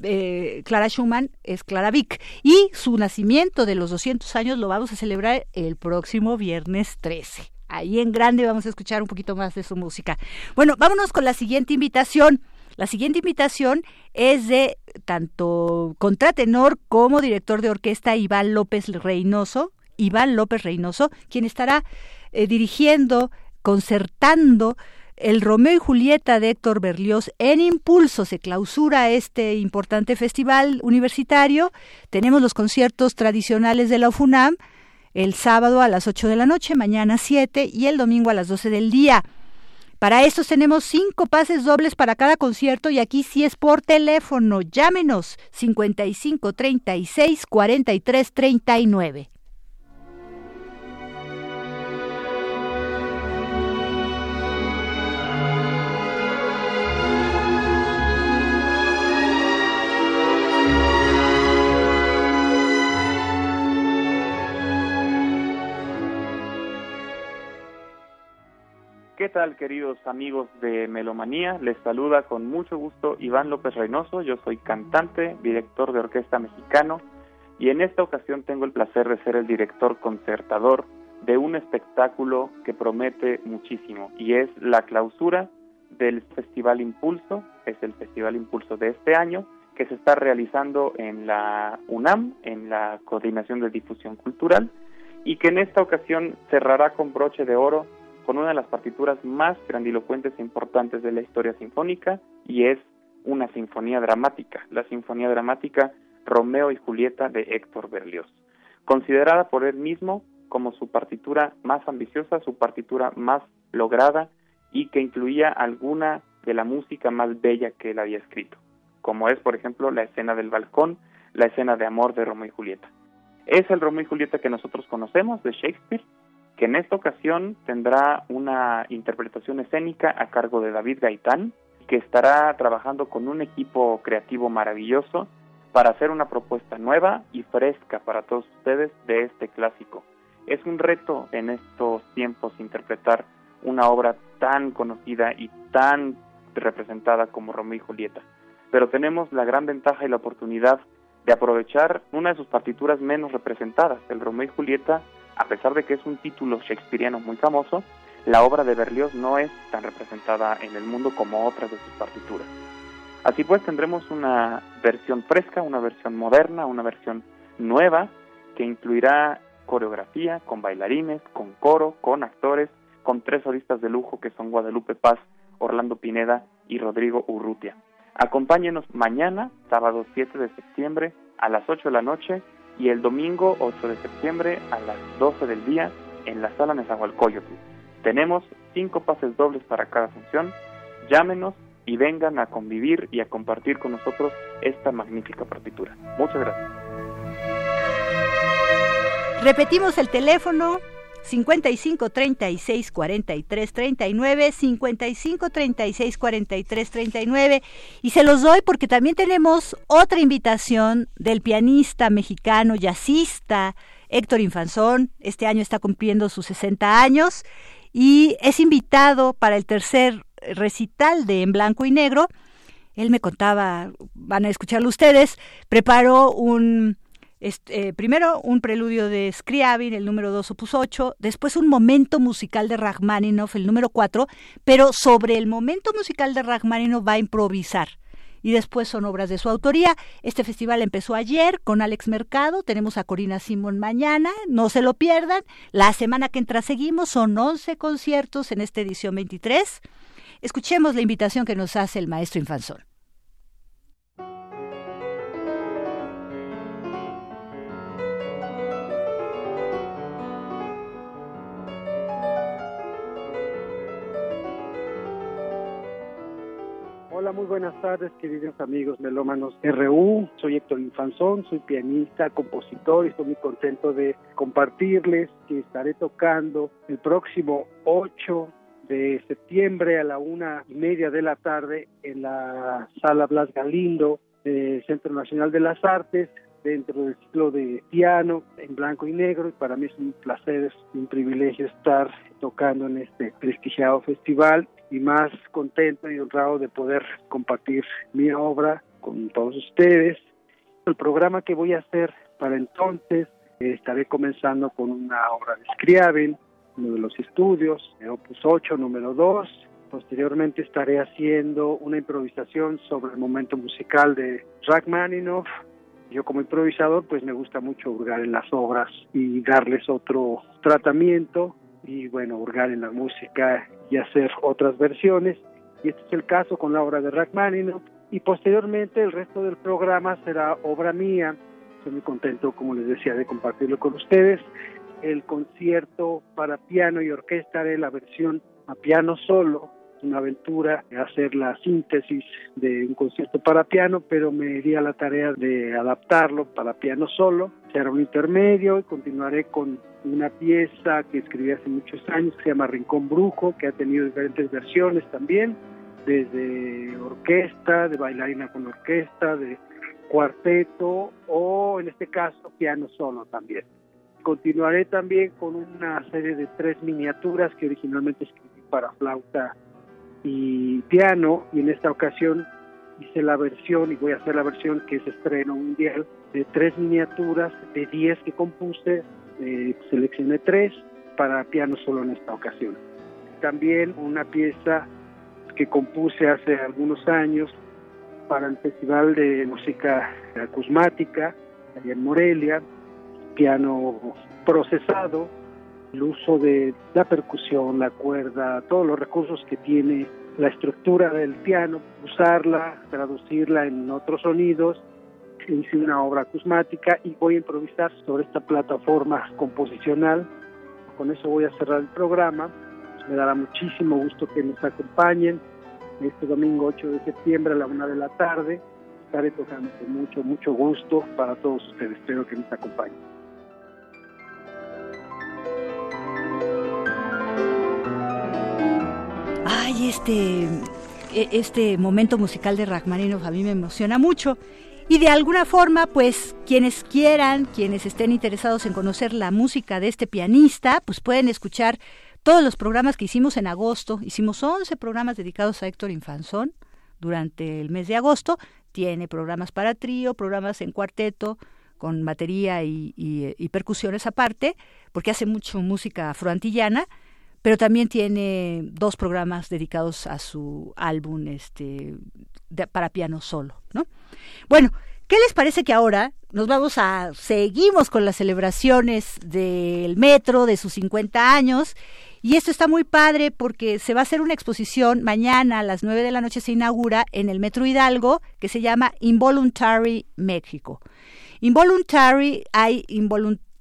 eh, Clara Schumann es Clara Vick. Y su nacimiento de los 200 años lo vamos a celebrar el próximo viernes 13. Ahí en grande vamos a escuchar un poquito más de su música. Bueno, vámonos con la siguiente invitación. La siguiente invitación es de tanto contratenor como director de orquesta Iván López Reynoso, Iván López Reynoso, quien estará eh, dirigiendo, concertando el Romeo y Julieta de Héctor Berlioz en impulso. Se clausura este importante festival universitario. Tenemos los conciertos tradicionales de la UFUNAM el sábado a las 8 de la noche, mañana 7 y el domingo a las 12 del día. Para estos tenemos cinco pases dobles para cada concierto y aquí sí es por teléfono. Llámenos 55 36 43 39. ¿Qué tal, queridos amigos de Melomanía? Les saluda con mucho gusto Iván López Reynoso. Yo soy cantante, director de orquesta mexicano y en esta ocasión tengo el placer de ser el director concertador de un espectáculo que promete muchísimo y es la clausura del Festival Impulso, es el Festival Impulso de este año que se está realizando en la UNAM, en la Coordinación de Difusión Cultural, y que en esta ocasión cerrará con broche de oro con una de las partituras más grandilocuentes e importantes de la historia sinfónica y es una sinfonía dramática, la sinfonía dramática Romeo y Julieta de Héctor Berlioz, considerada por él mismo como su partitura más ambiciosa, su partitura más lograda y que incluía alguna de la música más bella que él había escrito, como es por ejemplo la escena del balcón, la escena de amor de Romeo y Julieta. Es el Romeo y Julieta que nosotros conocemos de Shakespeare, que en esta ocasión tendrá una interpretación escénica a cargo de David Gaitán, que estará trabajando con un equipo creativo maravilloso para hacer una propuesta nueva y fresca para todos ustedes de este clásico. Es un reto en estos tiempos interpretar una obra tan conocida y tan representada como Romeo y Julieta, pero tenemos la gran ventaja y la oportunidad de aprovechar una de sus partituras menos representadas, el Romeo y Julieta a pesar de que es un título shakespeariano muy famoso, la obra de Berlioz no es tan representada en el mundo como otras de sus partituras. Así pues, tendremos una versión fresca, una versión moderna, una versión nueva que incluirá coreografía con bailarines, con coro, con actores, con tres solistas de lujo que son Guadalupe Paz, Orlando Pineda y Rodrigo Urrutia. Acompáñenos mañana, sábado 7 de septiembre, a las 8 de la noche y el domingo 8 de septiembre a las 12 del día en la sala Nezahualcóyotl. Tenemos cinco pases dobles para cada función. Llámenos y vengan a convivir y a compartir con nosotros esta magnífica partitura. Muchas gracias. Repetimos el teléfono 55 36 43 39 55 36 43 39 y se los doy porque también tenemos otra invitación del pianista mexicano jazzista Héctor Infanzón. Este año está cumpliendo sus 60 años y es invitado para el tercer recital de En Blanco y Negro. Él me contaba van a escucharlo ustedes preparó un este, primero un preludio de Scriabin, el número 2, opus 8, después un momento musical de Rachmaninoff, el número 4, pero sobre el momento musical de Rachmaninoff va a improvisar. Y después son obras de su autoría. Este festival empezó ayer con Alex Mercado. Tenemos a Corina Simón mañana. No se lo pierdan. La semana que entra seguimos. Son 11 conciertos en esta edición 23. Escuchemos la invitación que nos hace el maestro Infanzón. Hola, muy buenas tardes, queridos amigos melómanos RU. Soy Héctor Infanzón, soy pianista, compositor y estoy muy contento de compartirles que estaré tocando el próximo 8 de septiembre a la una y media de la tarde en la sala Blas Galindo del Centro Nacional de las Artes dentro del ciclo de piano en blanco y negro y para mí es un placer, es un privilegio estar tocando en este prestigiado festival y más contento y honrado de poder compartir mi obra con todos ustedes. El programa que voy a hacer para entonces eh, estaré comenzando con una obra de Scriabin, uno de los estudios, Opus 8, número 2. Posteriormente estaré haciendo una improvisación sobre el momento musical de Rachmaninoff. Yo como improvisador pues me gusta mucho hurgar en las obras y darles otro tratamiento y bueno, hurgar en la música y hacer otras versiones. Y este es el caso con la obra de Rachmaninoff. Y posteriormente el resto del programa será obra mía. Estoy muy contento, como les decía, de compartirlo con ustedes. El concierto para piano y orquesta de la versión a piano solo, una aventura hacer la síntesis de un concierto para piano, pero me di a la tarea de adaptarlo para piano solo. Será un intermedio y continuaré con una pieza que escribí hace muchos años que se llama Rincón Brujo, que ha tenido diferentes versiones también, desde orquesta, de bailarina con orquesta, de cuarteto o en este caso piano solo también. Continuaré también con una serie de tres miniaturas que originalmente escribí para flauta y piano y en esta ocasión hice la versión y voy a hacer la versión que es estreno mundial de tres miniaturas de diez que compuse eh, seleccioné tres para piano solo en esta ocasión. También una pieza que compuse hace algunos años para el Festival de Música Acusmática allá en Morelia, piano procesado, el uso de la percusión, la cuerda, todos los recursos que tiene la estructura del piano, usarla, traducirla en otros sonidos hice una obra acusmática y voy a improvisar sobre esta plataforma composicional. Con eso voy a cerrar el programa. Me dará muchísimo gusto que nos acompañen este domingo 8 de septiembre a la una de la tarde. Estaré tocando con mucho, mucho gusto para todos ustedes. Espero que nos acompañen. Ay, este, e, este momento musical de Rachmaninoff a mí me emociona mucho. Y de alguna forma, pues quienes quieran, quienes estén interesados en conocer la música de este pianista, pues pueden escuchar todos los programas que hicimos en agosto. Hicimos 11 programas dedicados a Héctor Infanzón durante el mes de agosto. Tiene programas para trío, programas en cuarteto, con batería y, y percusiones aparte, porque hace mucho música afroantillana pero también tiene dos programas dedicados a su álbum este, para piano solo, ¿no? Bueno, ¿qué les parece que ahora nos vamos a seguimos con las celebraciones del metro de sus 50 años? Y esto está muy padre porque se va a hacer una exposición mañana a las 9 de la noche se inaugura en el Metro Hidalgo que se llama Involuntary México. Involuntary hay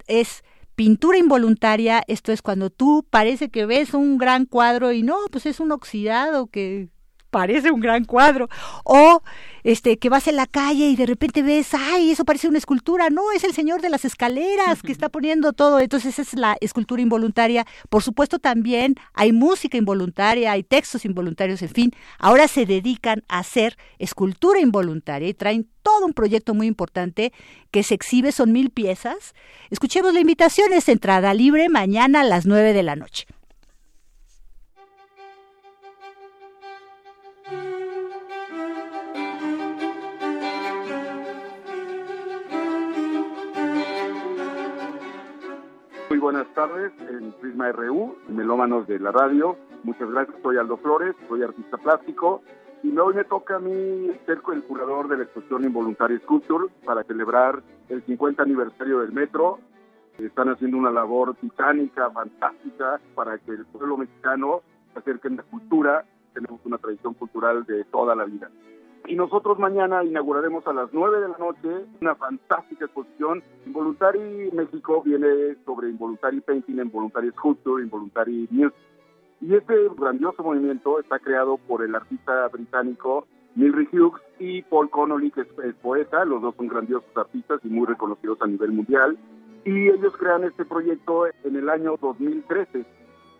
es pintura involuntaria, esto es cuando tú parece que ves un gran cuadro y no, pues es un oxidado que parece un gran cuadro. O este que vas en la calle y de repente ves, ay, eso parece una escultura. No, es el señor de las escaleras que está poniendo todo. Entonces es la escultura involuntaria. Por supuesto también hay música involuntaria, hay textos involuntarios, en fin. Ahora se dedican a hacer escultura involuntaria y traen todo un proyecto muy importante que se exhibe, son mil piezas. Escuchemos la invitación, es entrada libre mañana a las nueve de la noche. Buenas tardes en Prisma RU, melómanos de la radio. Muchas gracias, soy Aldo Flores, soy artista plástico y hoy me toca a mí ser el curador de la exposición Involuntaria Sculpture para celebrar el 50 aniversario del metro. Están haciendo una labor titánica, fantástica, para que el pueblo mexicano se acerque a la cultura. Tenemos una tradición cultural de toda la vida. Y nosotros mañana inauguraremos a las 9 de la noche una fantástica exposición. Involuntary México viene sobre Involuntary Painting, Involuntary Sculpture, Involuntary Music. Y este grandioso movimiento está creado por el artista británico Milry Hughes y Paul Connolly, que es, poeta, los dos son grandiosos artistas y muy reconocidos a nivel mundial, y ellos crean este proyecto en el año 2013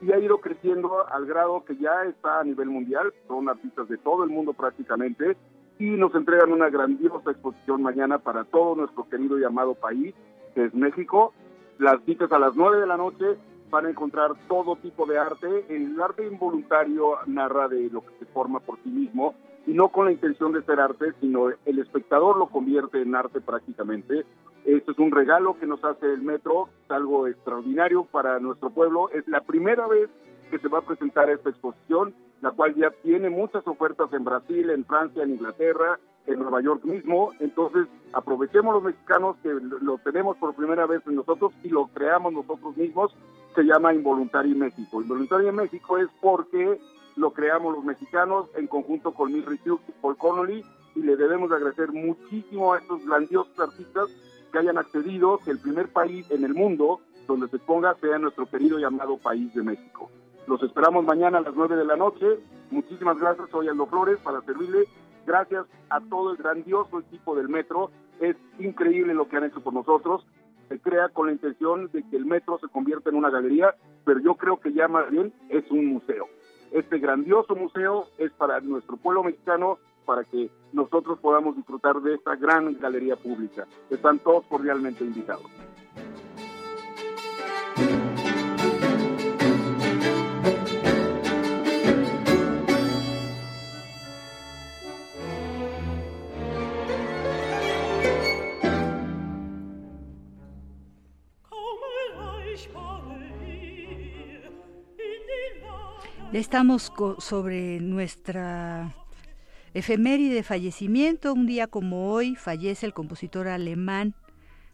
y ha ido creciendo al grado que ya está a nivel mundial, son artistas de todo el mundo prácticamente, y nos entregan una grandiosa exposición mañana para todo nuestro querido y amado país, que es México. Las citas a las 9 de la noche van a encontrar todo tipo de arte. El arte involuntario narra de lo que se forma por sí mismo y no con la intención de ser arte, sino el espectador lo convierte en arte prácticamente. Esto es un regalo que nos hace el metro, es algo extraordinario para nuestro pueblo. Es la primera vez que se va a presentar esta exposición, la cual ya tiene muchas ofertas en Brasil, en Francia, en Inglaterra, en Nueva York mismo. Entonces, aprovechemos los mexicanos que lo tenemos por primera vez en nosotros y lo creamos nosotros mismos. Se llama Involuntario México. Involuntario México es porque lo creamos los mexicanos en conjunto con Milry Hughes y Paul Connolly y le debemos agradecer muchísimo a estos grandiosos artistas que hayan accedido que el primer país en el mundo donde se ponga sea nuestro querido y amado país de México. Los esperamos mañana a las 9 de la noche. Muchísimas gracias, soy Aldo Flores para servirle gracias a todo el grandioso equipo del metro. Es increíble lo que han hecho por nosotros. Se crea con la intención de que el metro se convierta en una galería, pero yo creo que ya más bien es un museo. Este grandioso museo es para nuestro pueblo mexicano, para que nosotros podamos disfrutar de esta gran galería pública. Están todos cordialmente invitados. Estamos sobre nuestra efeméride de fallecimiento. Un día como hoy fallece el compositor alemán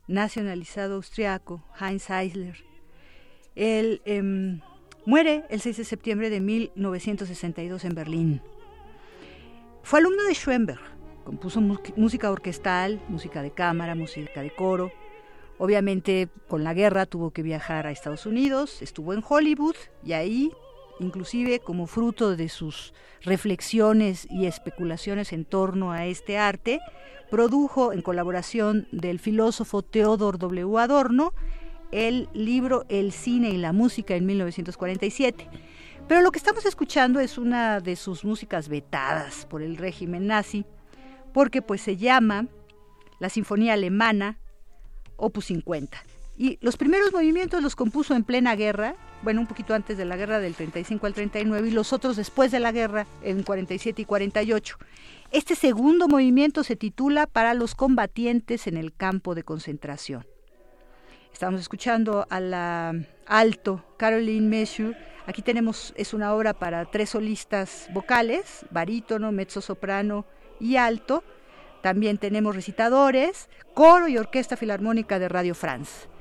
nacionalizado austriaco Heinz Eisler. Él em, muere el 6 de septiembre de 1962 en Berlín. Fue alumno de Schoenberg. Compuso música orquestal, música de cámara, música de coro. Obviamente con la guerra tuvo que viajar a Estados Unidos, estuvo en Hollywood y ahí inclusive como fruto de sus reflexiones y especulaciones en torno a este arte, produjo en colaboración del filósofo Theodor W. Adorno el libro El cine y la música en 1947. Pero lo que estamos escuchando es una de sus músicas vetadas por el régimen nazi, porque pues se llama la Sinfonía Alemana Opus 50. Y los primeros movimientos los compuso en plena guerra, bueno, un poquito antes de la guerra del 35 al 39 y los otros después de la guerra en 47 y 48. Este segundo movimiento se titula Para los combatientes en el campo de concentración. Estamos escuchando a la alto Caroline Meshu. Aquí tenemos, es una obra para tres solistas vocales, barítono, mezzo soprano y alto. También tenemos recitadores, coro y orquesta filarmónica de Radio France.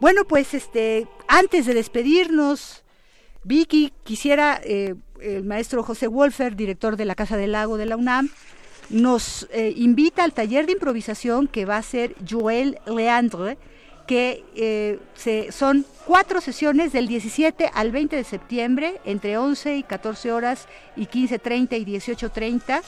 Bueno, pues este, antes de despedirnos, Vicky, quisiera eh, el maestro José Wolfer, director de la Casa del Lago de la UNAM, nos eh, invita al taller de improvisación que va a ser Joel Leandre, que eh, se, son cuatro sesiones del 17 al 20 de septiembre, entre 11 y 14 horas y 15.30 y 18.30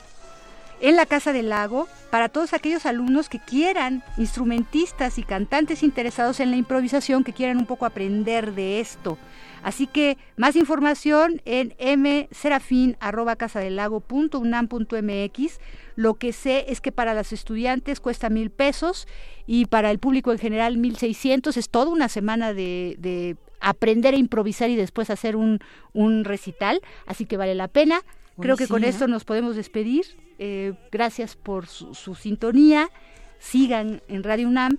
en la Casa del Lago para todos aquellos alumnos que quieran, instrumentistas y cantantes interesados en la improvisación, que quieran un poco aprender de esto. Así que más información en mserafin.casadelago.unam.mx. Lo que sé es que para los estudiantes cuesta mil pesos y para el público en general mil seiscientos. Es toda una semana de, aprender a improvisar y después hacer un, recital. Así que vale la pena. Creo que con esto nos podemos despedir. Eh, gracias por su sintonía. Sigan en Radio UNAM.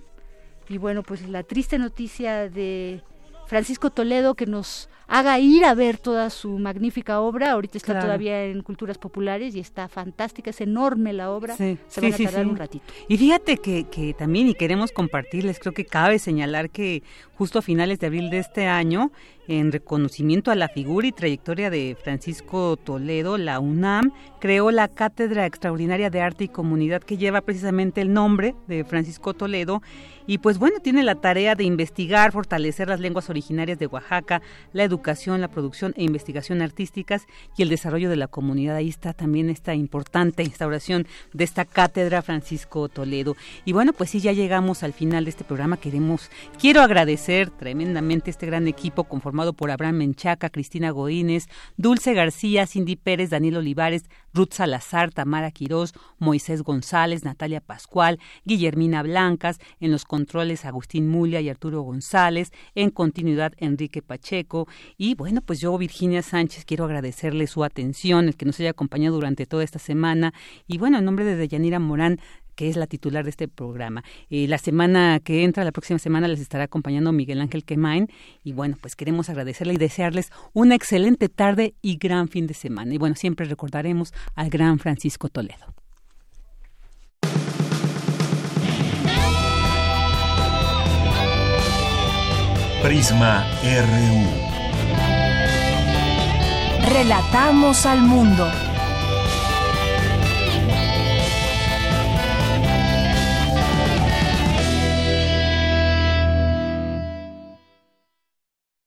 Y bueno, pues la triste noticia de Francisco Toledo que nos haga ir a ver toda su magnífica obra. Ahorita está todavía en Culturas Populares y está fantástica, es enorme la obra. Se van a tardar un ratito. Y fíjate que, que también, y queremos compartirles, creo que cabe señalar que justo a finales de abril de este año, en reconocimiento a la figura y trayectoria de Francisco Toledo, la UNAM creó la Cátedra Extraordinaria de Arte y Comunidad que lleva precisamente el nombre de Francisco Toledo y pues bueno, tiene la tarea de investigar, fortalecer las lenguas originarias de Oaxaca, la educación, la producción e investigación artísticas y el desarrollo de la comunidad. Ahí está también esta importante instauración de esta cátedra Francisco Toledo. Y bueno, pues sí, ya llegamos al final de este programa. Queremos, quiero agradecer tremendamente este gran equipo conformado por Abraham Menchaca, Cristina Godínez, Dulce García, Cindy Pérez, Daniel Olivares, Ruth Salazar, Tamara Quirós, Moisés González, Natalia Pascual, Guillermina Blancas, en los controles Agustín Mulia y Arturo González, en continuidad Enrique Pacheco. Y bueno, pues yo, Virginia Sánchez, quiero agradecerle su atención, el que nos haya acompañado durante toda esta semana. Y bueno, en nombre de Deyanira Morán, que es la titular de este programa. Eh, la semana que entra, la próxima semana, les estará acompañando Miguel Ángel Quemain. Y bueno, pues queremos agradecerle y desearles una excelente tarde y gran fin de semana. Y bueno, siempre recordaremos al gran Francisco Toledo. Prisma RU. Relatamos al mundo.